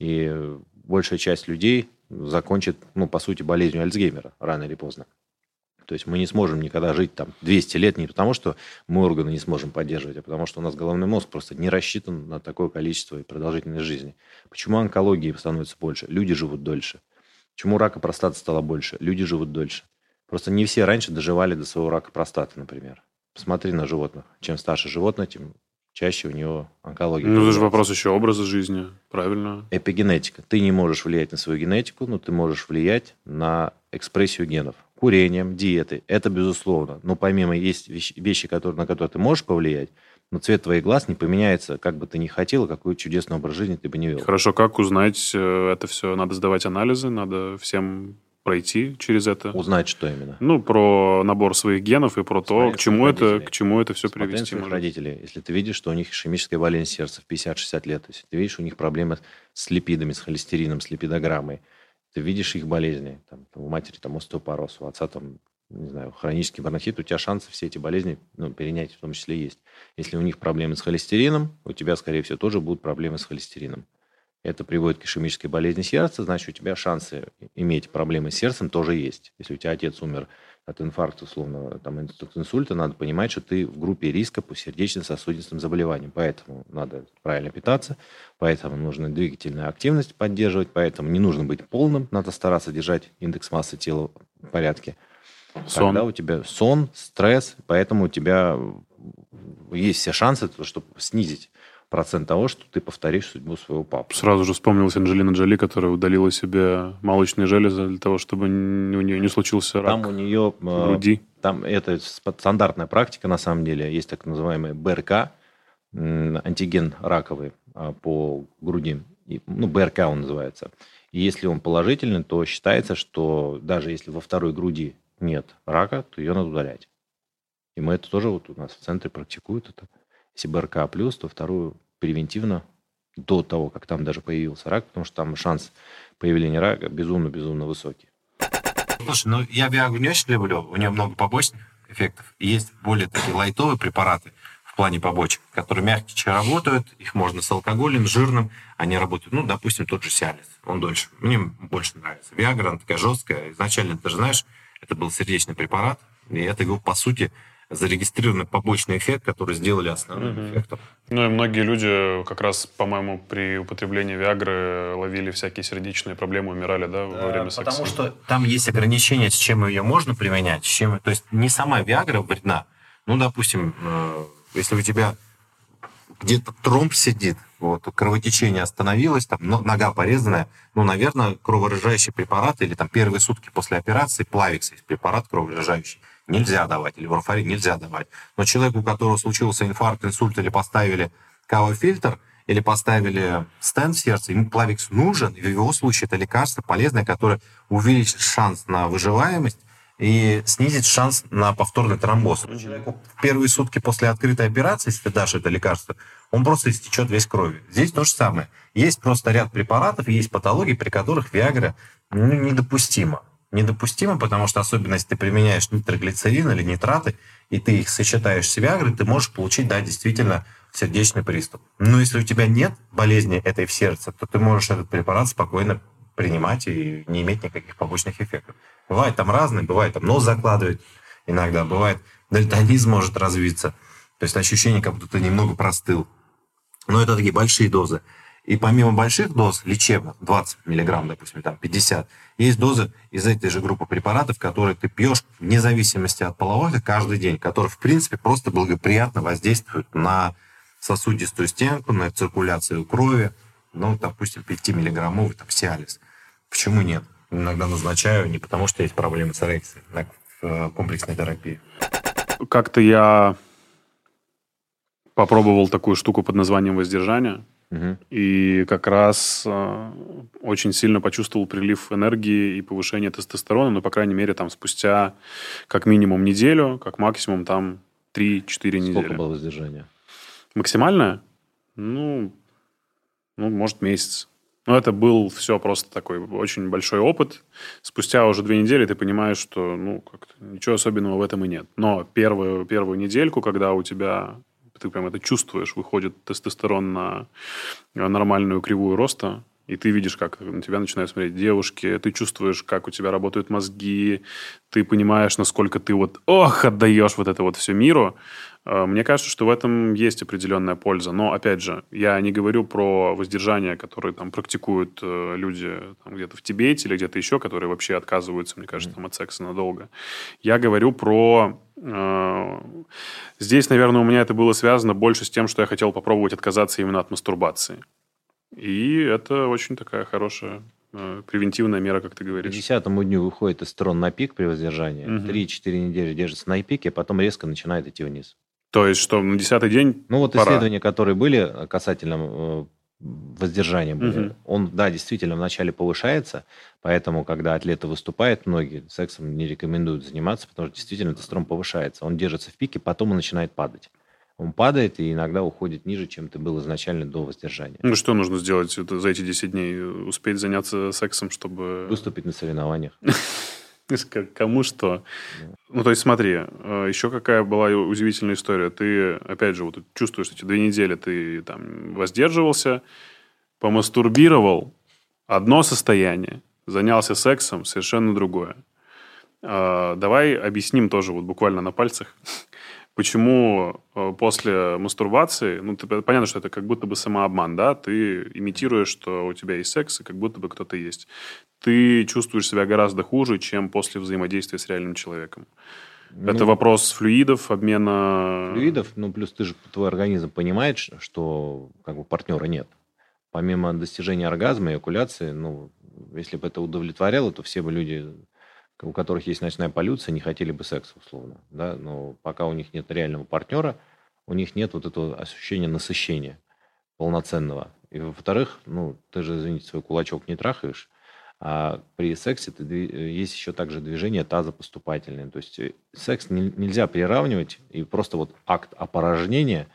И большая часть людей закончит, ну, по сути, болезнью Альцгеймера рано или поздно. То есть мы не сможем никогда жить там 200 лет не потому, что мы органы не сможем поддерживать, а потому что у нас головной мозг просто не рассчитан на такое количество и продолжительность жизни. Почему онкологии становится больше? Люди живут дольше. Почему рака простаты стало больше? Люди живут дольше. Просто не все раньше доживали до своего рака простаты, например. Посмотри на животных. Чем старше животное, тем чаще у него онкология. Ну, это же вопрос еще образа жизни, правильно? Эпигенетика. Ты не можешь влиять на свою генетику, но ты можешь влиять на экспрессию генов. Курением, диетой. Это безусловно. Но помимо есть вещи, которые, на которые ты можешь повлиять, но цвет твоих глаз не поменяется, как бы ты ни хотел, какой чудесный образ жизни ты бы не вел. Хорошо, как узнать э, это все? Надо сдавать анализы, надо всем пройти через это. Узнать, что именно? Ну, про набор своих генов и про Смотри то, к чему, это, к чему это все Смотри привести может. родителей. Если ты видишь, что у них ишемическая болезнь сердца в 50-60 лет, если ты видишь, у них проблемы с липидами, с холестерином, с липидограммой, ты видишь их болезни, там, у матери там остеопороз, у отца там не знаю, хронический бронхит, у тебя шансы все эти болезни ну, перенять в том числе есть. Если у них проблемы с холестерином, у тебя, скорее всего, тоже будут проблемы с холестерином это приводит к ишемической болезни сердца, значит, у тебя шансы иметь проблемы с сердцем тоже есть. Если у тебя отец умер от инфаркта, условно, там, от инсульта, надо понимать, что ты в группе риска по сердечно-сосудистым заболеваниям. Поэтому надо правильно питаться, поэтому нужно двигательную активность поддерживать, поэтому не нужно быть полным, надо стараться держать индекс массы тела в порядке. Сон. Когда у тебя сон, стресс, поэтому у тебя есть все шансы, чтобы снизить процент того, что ты повторишь судьбу своего папы. Сразу же вспомнилась Анджелина Джоли, которая удалила себе молочные железы для того, чтобы у нее не случился рак там у нее, э, груди. Там это стандартная практика, на самом деле. Есть так называемый БРК, антиген раковый а, по груди. Ну, БРК он называется. И если он положительный, то считается, что даже если во второй груди нет рака, то ее надо удалять. И мы это тоже вот у нас в центре практикуют это. Если БРК плюс, то вторую превентивно до того, как там даже появился рак, потому что там шанс появления рака безумно-безумно высокий. Слушай, ну я Виагру не очень люблю, у нее много побочных эффектов. Есть более такие лайтовые препараты в плане побочек, которые мягче работают, их можно с алкоголем, жирным, они работают, ну, допустим, тот же Сиалис, он дольше. Мне больше нравится. Виагра, она такая жесткая. Изначально, ты же знаешь, это был сердечный препарат, и это его, по сути, зарегистрированный побочный эффект, который сделали основным угу. эффектом. Ну и многие люди как раз, по-моему, при употреблении Виагры ловили всякие сердечные проблемы, умирали, да, во время секса. Потому что там есть ограничения, с чем ее можно применять, с чем... То есть не сама Виагра вредна. Ну, допустим, э, если у тебя где-то тромб сидит, вот, кровотечение остановилось, там, нога порезанная, ну, наверное, кроворожающий препарат или там первые сутки после операции плавикс есть препарат кроворожающий нельзя давать, или варфарин нельзя давать. Но человеку, у которого случился инфаркт, инсульт, или поставили кавофильтр, или поставили стенд в сердце, ему плавикс нужен, и в его случае это лекарство полезное, которое увеличит шанс на выживаемость и снизит шанс на повторный тромбоз. Но человеку в первые сутки после открытой операции, если ты дашь это лекарство, он просто истечет весь кровью. Здесь то же самое. Есть просто ряд препаратов, есть патологии, при которых Виагра ну, недопустима недопустимо, потому что особенно если ты применяешь нитроглицерин или нитраты, и ты их сочетаешь с Виагрой, ты можешь получить, да, действительно, сердечный приступ. Но если у тебя нет болезни этой в сердце, то ты можешь этот препарат спокойно принимать и не иметь никаких побочных эффектов. Бывает там разные, бывает там нос закладывает иногда, бывает дальтонизм может развиться, то есть ощущение, как будто ты немного простыл. Но это такие большие дозы. И помимо больших доз лечебных, 20 миллиграмм, допустим, там 50, есть дозы из этой же группы препаратов, которые ты пьешь вне зависимости от полового каждый день, которые, в принципе, просто благоприятно воздействуют на сосудистую стенку, на циркуляцию крови, ну, допустим, 5-миллиграммовый там, Сиалис. Почему нет? Иногда назначаю не потому, что есть проблемы с эрекцией, а в э, комплексной терапии. Как-то я попробовал такую штуку под названием воздержание. И как раз э, очень сильно почувствовал прилив энергии и повышение тестостерона, но, по крайней мере, там спустя как минимум неделю, как максимум там 3-4 недели. Сколько было воздержание? Максимальное? Ну, ну, может, месяц. Но это был все просто такой очень большой опыт. Спустя уже две недели ты понимаешь, что ну, как-то ничего особенного в этом и нет. Но первую, первую недельку, когда у тебя ты прям это чувствуешь, выходит тестостерон на нормальную кривую роста, и ты видишь, как на тебя начинают смотреть девушки, ты чувствуешь, как у тебя работают мозги, ты понимаешь, насколько ты вот, ох, отдаешь вот это вот все миру. Э, мне кажется, что в этом есть определенная польза. Но, опять же, я не говорю про воздержание, которое там практикуют э, люди там, где-то в Тибете или где-то еще, которые вообще отказываются, мне кажется, там, от секса надолго. Я говорю про... Э, здесь, наверное, у меня это было связано больше с тем, что я хотел попробовать отказаться именно от мастурбации. И это очень такая хорошая превентивная мера, как ты говоришь. К десятому дню выходит тестостерон на пик при воздержании, угу. 3-4 недели держится на пике, а потом резко начинает идти вниз. То есть, что на десятый день Ну, вот пора. исследования, которые были касательно э, воздержания, угу. он, да, действительно вначале повышается, поэтому, когда атлеты выступают, многие сексом не рекомендуют заниматься, потому что действительно тестостерон повышается. Он держится в пике, потом он начинает падать он падает и иногда уходит ниже, чем ты был изначально до воздержания. Ну, что нужно сделать за эти 10 дней? Успеть заняться сексом, чтобы... Выступить на соревнованиях. [LAUGHS] [LAUGHS] Кому что. Ну, то есть, смотри, э, еще какая была удивительная история. Ты, опять же, вот чувствуешь, эти две недели ты там воздерживался, помастурбировал, одно состояние, занялся сексом, совершенно другое. А, давай объясним тоже вот буквально на пальцах, [LAUGHS] почему э, после мастурбации, ну, ты, понятно, что это как будто бы самообман, да, ты имитируешь, что у тебя есть секс, и как будто бы кто-то есть. Ты чувствуешь себя гораздо хуже, чем после взаимодействия с реальным человеком. Ну, это вопрос флюидов, обмена... Флюидов, ну, плюс ты же, твой организм понимает, что как бы партнера нет. Помимо достижения оргазма и экуляции, ну, если бы это удовлетворяло, то все бы люди у которых есть ночная полюция, не хотели бы секса, условно. Да? Но пока у них нет реального партнера, у них нет вот этого ощущения насыщения полноценного. И, во-вторых, ну, ты же, извините, свой кулачок не трахаешь, а при сексе ты, есть еще также движение таза поступательное. То есть э, секс не, нельзя приравнивать, и просто вот акт опорожнения,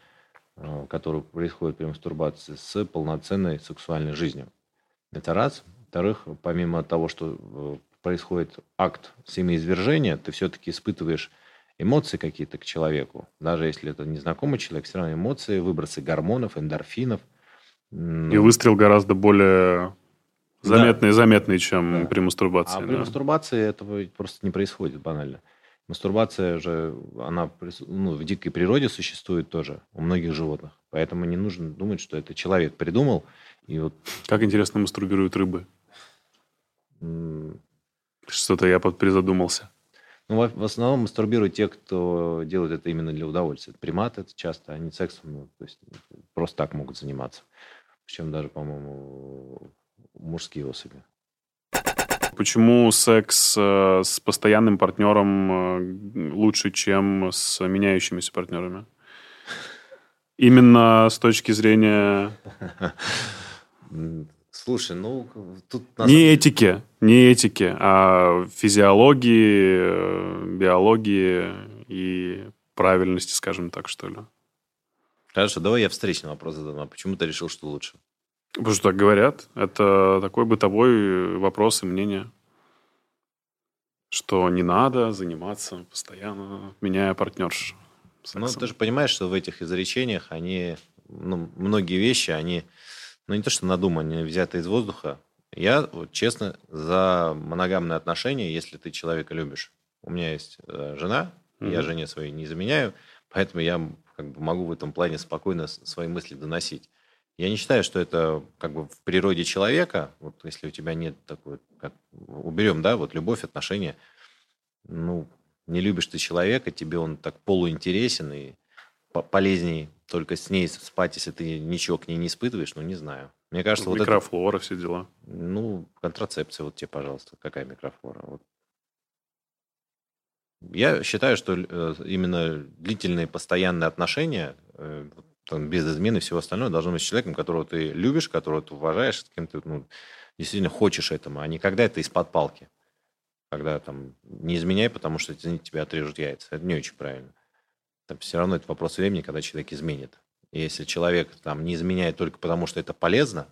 э, который происходит при мастурбации, с полноценной сексуальной жизнью. Это раз. Во-вторых, помимо того, что э, происходит акт семяизвержения, ты все-таки испытываешь эмоции какие-то к человеку. Даже если это незнакомый человек, все равно эмоции, выбросы гормонов, эндорфинов. И выстрел гораздо более заметный, да. заметный, чем да. при мастурбации. А да. при мастурбации этого просто не происходит банально. Мастурбация же, она ну, в дикой природе существует тоже у многих животных. Поэтому не нужно думать, что это человек придумал. И вот... Как интересно мастурбируют рыбы. Что-то я призадумался. Ну, в основном мастурбируют те, кто делает это именно для удовольствия. Приматы это часто, они сексом ну, то есть просто так могут заниматься. Причем даже, по-моему, мужские особи. Почему секс э, с постоянным партнером э, лучше, чем с меняющимися партнерами? Именно с точки зрения [LAUGHS] Слушай, ну тут... Не этики, не этики, а физиологии, э, биологии и правильности, скажем так, что ли. Хорошо, давай я встречный вопрос задам. А почему ты решил, что лучше? Потому что так говорят. Это такой бытовой вопрос и мнение. Что не надо заниматься постоянно, меняя партнерш. Ну, ты же понимаешь, что в этих изречениях они... Ну, многие вещи, они ну не то, что надуманные, взятые из воздуха. Я, вот, честно, за моногамные отношения, если ты человека любишь. У меня есть э, жена, mm-hmm. я жене своей не заменяю, поэтому я как бы могу в этом плане спокойно свои мысли доносить. Я не считаю, что это как бы в природе человека, вот если у тебя нет такой, как уберем, да, вот любовь, отношения, ну, не любишь ты человека, тебе он так полуинтересен и полезней только с ней спать, если ты ничего к ней не испытываешь, ну, не знаю. Мне кажется, вот Микрофлора, это... все дела. Ну, контрацепция, вот тебе, пожалуйста, какая микрофлора? Вот. Я считаю, что э, именно длительные постоянные отношения, э, там, без измены и всего остального, должно быть с человеком, которого ты любишь, которого ты уважаешь, с кем ты ну, действительно хочешь этому, а не когда это из-под палки. Когда там не изменяй, потому что тебя отрежут яйца. Это не очень правильно там все равно это вопрос времени, когда человек изменит. И если человек там не изменяет только потому, что это полезно,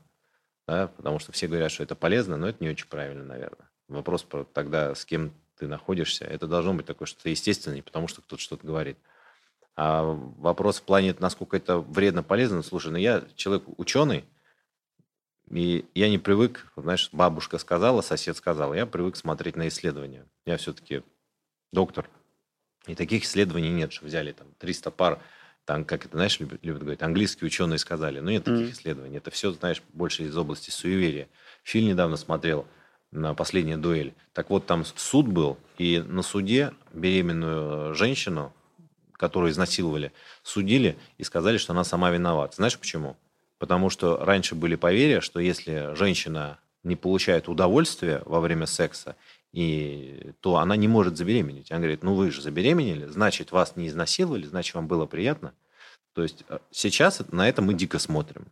да, потому что все говорят, что это полезно, но это не очень правильно, наверное. Вопрос про тогда, с кем ты находишься, это должно быть такое что-то естественное, не потому что кто-то что-то говорит. А вопрос в плане, насколько это вредно, полезно, слушай, ну я человек ученый, и я не привык, знаешь, бабушка сказала, сосед сказал, я привык смотреть на исследования. Я все-таки доктор, и таких исследований нет, что взяли там 300 пар там, как это, знаешь, любят, любят говорить, английские ученые сказали. Но нет таких mm. исследований. Это все, знаешь, больше из области суеверия. Фильм недавно смотрел на «Последняя дуэль». Так вот, там суд был, и на суде беременную женщину, которую изнасиловали, судили и сказали, что она сама виновата. Знаешь почему? Потому что раньше были поверья, что если женщина не получает удовольствия во время секса, и, то она не может забеременеть. Она говорит, ну вы же забеременели, значит, вас не изнасиловали, значит, вам было приятно. То есть э, сейчас на это мы дико смотрим.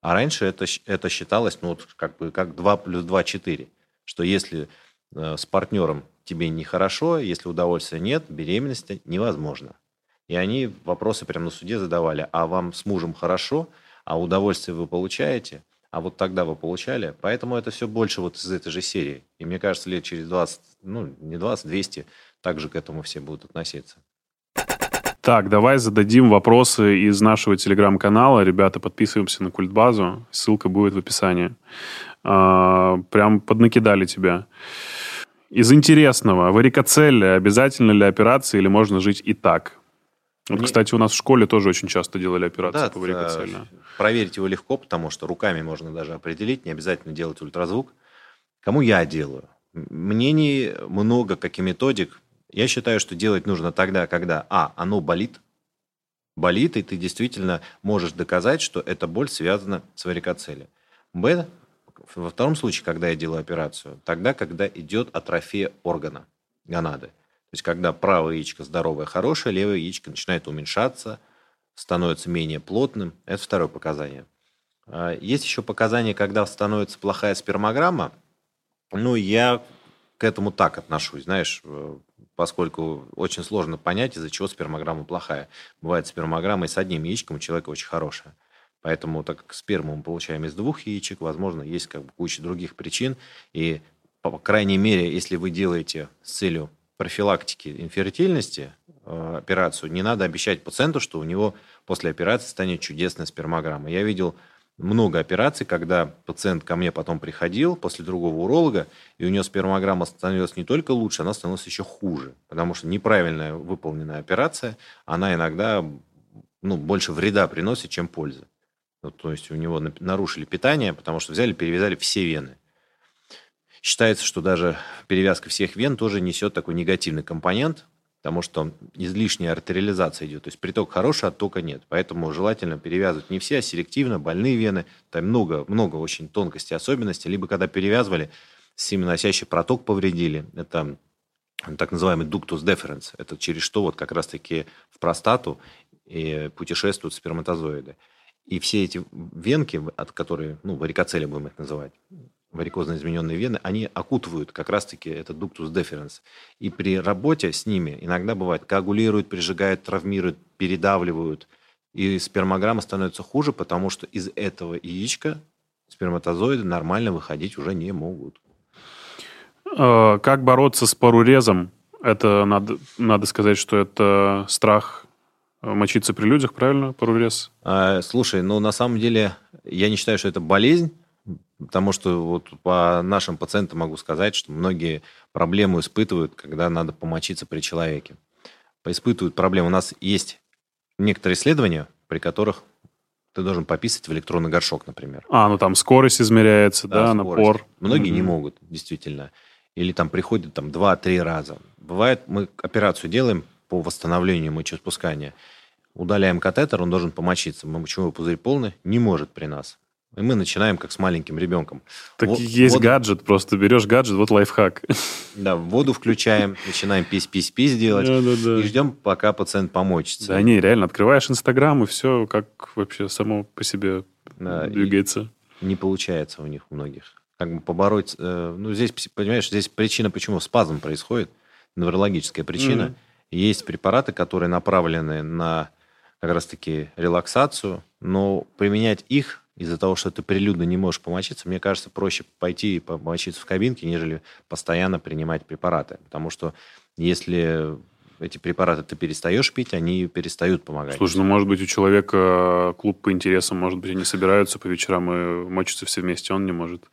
А раньше это, это считалось, ну, вот как бы как 2 плюс 2 – 4. Что если э, с партнером тебе нехорошо, если удовольствия нет, беременность невозможно. И они вопросы прямо на суде задавали, а вам с мужем хорошо, а удовольствие вы получаете – а вот тогда вы получали. Поэтому это все больше вот из этой же серии. И мне кажется, лет через 20, ну, не 20, 200, также к этому все будут относиться. Так, давай зададим вопросы из нашего телеграм-канала. Ребята, подписываемся на культбазу. Ссылка будет в описании. А, прям поднакидали тебя. Из интересного, варикоцель обязательно ли операция или можно жить и так? Вот, кстати, у нас в школе тоже очень часто делали операции да, по варикоцелю. Проверить его легко, потому что руками можно даже определить, не обязательно делать ультразвук. Кому я делаю? Мнений много, как и методик. Я считаю, что делать нужно тогда, когда, а, оно болит, болит, и ты действительно можешь доказать, что эта боль связана с варикоцелем. Б, во втором случае, когда я делаю операцию, тогда, когда идет атрофия органа, гонады. То есть, когда правое яичко здоровое, хорошее, левое яичко начинает уменьшаться, становится менее плотным. Это второе показание. А, есть еще показания, когда становится плохая спермограмма. Ну, я к этому так отношусь, знаешь, э, поскольку очень сложно понять, из-за чего спермограмма плохая. Бывает спермограмма и с одним яичком у человека очень хорошая. Поэтому, так как сперму мы получаем из двух яичек, возможно, есть как бы куча других причин. И, по крайней мере, если вы делаете с целью профилактики инфертильности э, операцию, не надо обещать пациенту, что у него после операции станет чудесная спермограмма. Я видел много операций, когда пациент ко мне потом приходил после другого уролога, и у него спермограмма становилась не только лучше, она становилась еще хуже, потому что неправильная выполненная операция, она иногда ну, больше вреда приносит, чем пользы. Ну, то есть у него нарушили питание, потому что взяли, перевязали все вены. Считается, что даже перевязка всех вен тоже несет такой негативный компонент, потому что излишняя артериализация идет. То есть приток хороший, оттока нет. Поэтому желательно перевязывать не все, а селективно, больные вены. Там много, много очень тонкостей, особенностей. Либо когда перевязывали, семеносящий проток повредили. Это так называемый дуктус деференс. Это через что вот как раз-таки в простату и путешествуют сперматозоиды. И все эти венки, от которых, ну, варикоцели будем их называть, варикозно измененные вены, они окутывают как раз-таки этот дуктус деференс. И при работе с ними иногда бывает коагулируют, прижигают, травмируют, передавливают. И спермограмма становится хуже, потому что из этого яичка сперматозоиды нормально выходить уже не могут. А, как бороться с парурезом? Это надо, надо сказать, что это страх мочиться при людях, правильно, парурез? А, слушай, ну на самом деле я не считаю, что это болезнь. Потому что вот по нашим пациентам могу сказать, что многие проблемы испытывают, когда надо помочиться при человеке. Испытывают проблемы. У нас есть некоторые исследования, при которых ты должен пописать в электронный горшок, например. А, ну там скорость измеряется, да, да напор. Многие mm-hmm. не могут, действительно. Или там приходят там 2-3 раза. Бывает, мы операцию делаем по восстановлению мочеиспускания. Удаляем катетер, он должен помочиться. Мочевой пузырь полный, не может при нас. И мы начинаем как с маленьким ребенком. Так вот, есть воду... гаджет, просто берешь гаджет, вот лайфхак. Да, воду включаем, начинаем пись-пись-пись делать, да, да, да. и ждем, пока пациент помочится. Да, не, реально, открываешь Инстаграм, и все как вообще само по себе да, двигается. Не получается у них у многих. Как бы побороть... Э, ну, здесь, понимаешь, здесь причина, почему спазм происходит, неврологическая причина. Mm-hmm. Есть препараты, которые направлены на как раз-таки релаксацию, но применять их из-за того, что ты прилюдно не можешь помочиться, мне кажется, проще пойти и помочиться в кабинке, нежели постоянно принимать препараты. Потому что если эти препараты ты перестаешь пить, они перестают помогать. Слушай, ну, может быть, у человека клуб по интересам, может быть, они собираются по вечерам и мочатся все вместе, он не может.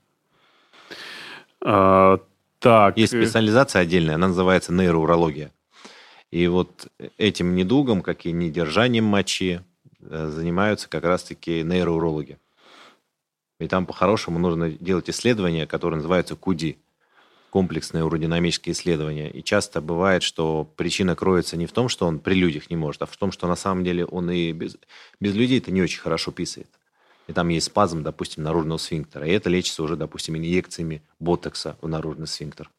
А, так. Есть э, специализация отдельная, она называется нейроурология. И вот этим недугом, как и недержанием мочи, э, занимаются как раз-таки нейроурологи. И там по-хорошему нужно делать исследования, которые называются КУДИ комплексные уродинамические исследования. И часто бывает, что причина кроется не в том, что он при людях не может, а в том, что на самом деле он и без, без людей это не очень хорошо писает. И там есть спазм, допустим, наружного сфинктера. И это лечится уже, допустим, инъекциями ботокса в наружный сфинктер.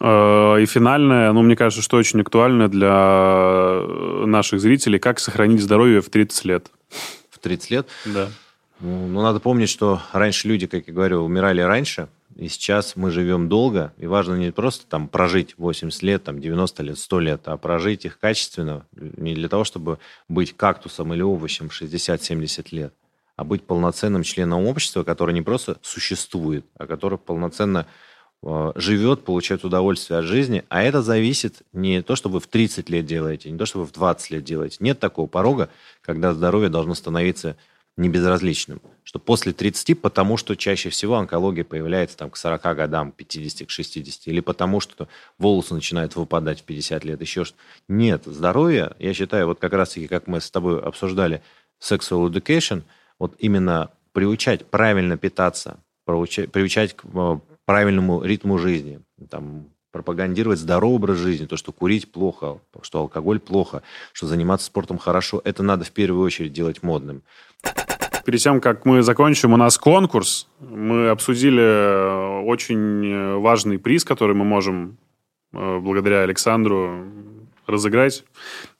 Э, и финальное, ну, мне кажется, что очень актуально для наших зрителей, как сохранить здоровье в 30 лет. В 30 лет? Да. Ну, ну, надо помнить, что раньше люди, как я говорю, умирали раньше, и сейчас мы живем долго, и важно не просто там прожить 80 лет, там 90 лет, 100 лет, а прожить их качественно, не для того, чтобы быть кактусом или овощем 60-70 лет, а быть полноценным членом общества, который не просто существует, а который полноценно э, живет, получает удовольствие от жизни, а это зависит не то, что вы в 30 лет делаете, не то, что вы в 20 лет делаете. Нет такого порога, когда здоровье должно становиться не безразличным. Что после 30, потому что чаще всего онкология появляется там, к 40 годам, 50, к 60, или потому что волосы начинают выпадать в 50 лет, еще что Нет, здоровье, я считаю, вот как раз-таки, как мы с тобой обсуждали, sexual education, вот именно приучать правильно питаться, приучать, приучать к э, правильному ритму жизни, там, пропагандировать здоровый образ жизни, то, что курить плохо, что алкоголь плохо, что заниматься спортом хорошо, это надо в первую очередь делать модным. Перед тем, как мы закончим, у нас конкурс. Мы обсудили э, очень э, важный приз, который мы можем э, благодаря Александру разыграть.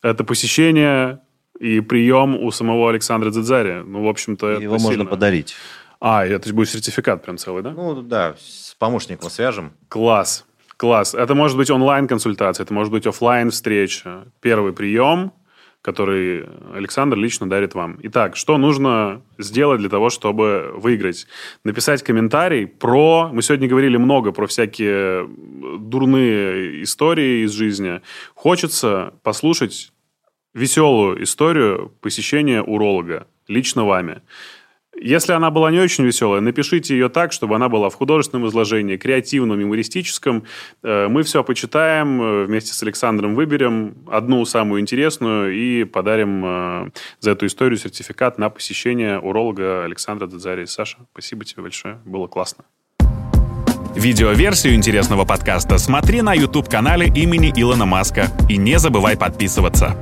Это посещение и прием у самого Александра Дзидзари. Ну, в общем-то, Его можно сильно. подарить. А, это будет сертификат прям целый, да? Ну, да, с помощником свяжем. Класс. Класс. Это может быть онлайн-консультация, это может быть офлайн встреча Первый прием, который Александр лично дарит вам. Итак, что нужно сделать для того, чтобы выиграть? Написать комментарий про... Мы сегодня говорили много про всякие дурные истории из жизни. Хочется послушать веселую историю посещения уролога лично вами. Если она была не очень веселая, напишите ее так, чтобы она была в художественном изложении, креативном, юмористическом. Э, мы все почитаем, э, вместе с Александром выберем одну самую интересную и подарим э, за эту историю сертификат на посещение уролога Александра Дадзари. Саша, спасибо тебе большое, было классно. Видеоверсию интересного подкаста смотри на YouTube-канале имени Илона Маска. И не забывай подписываться.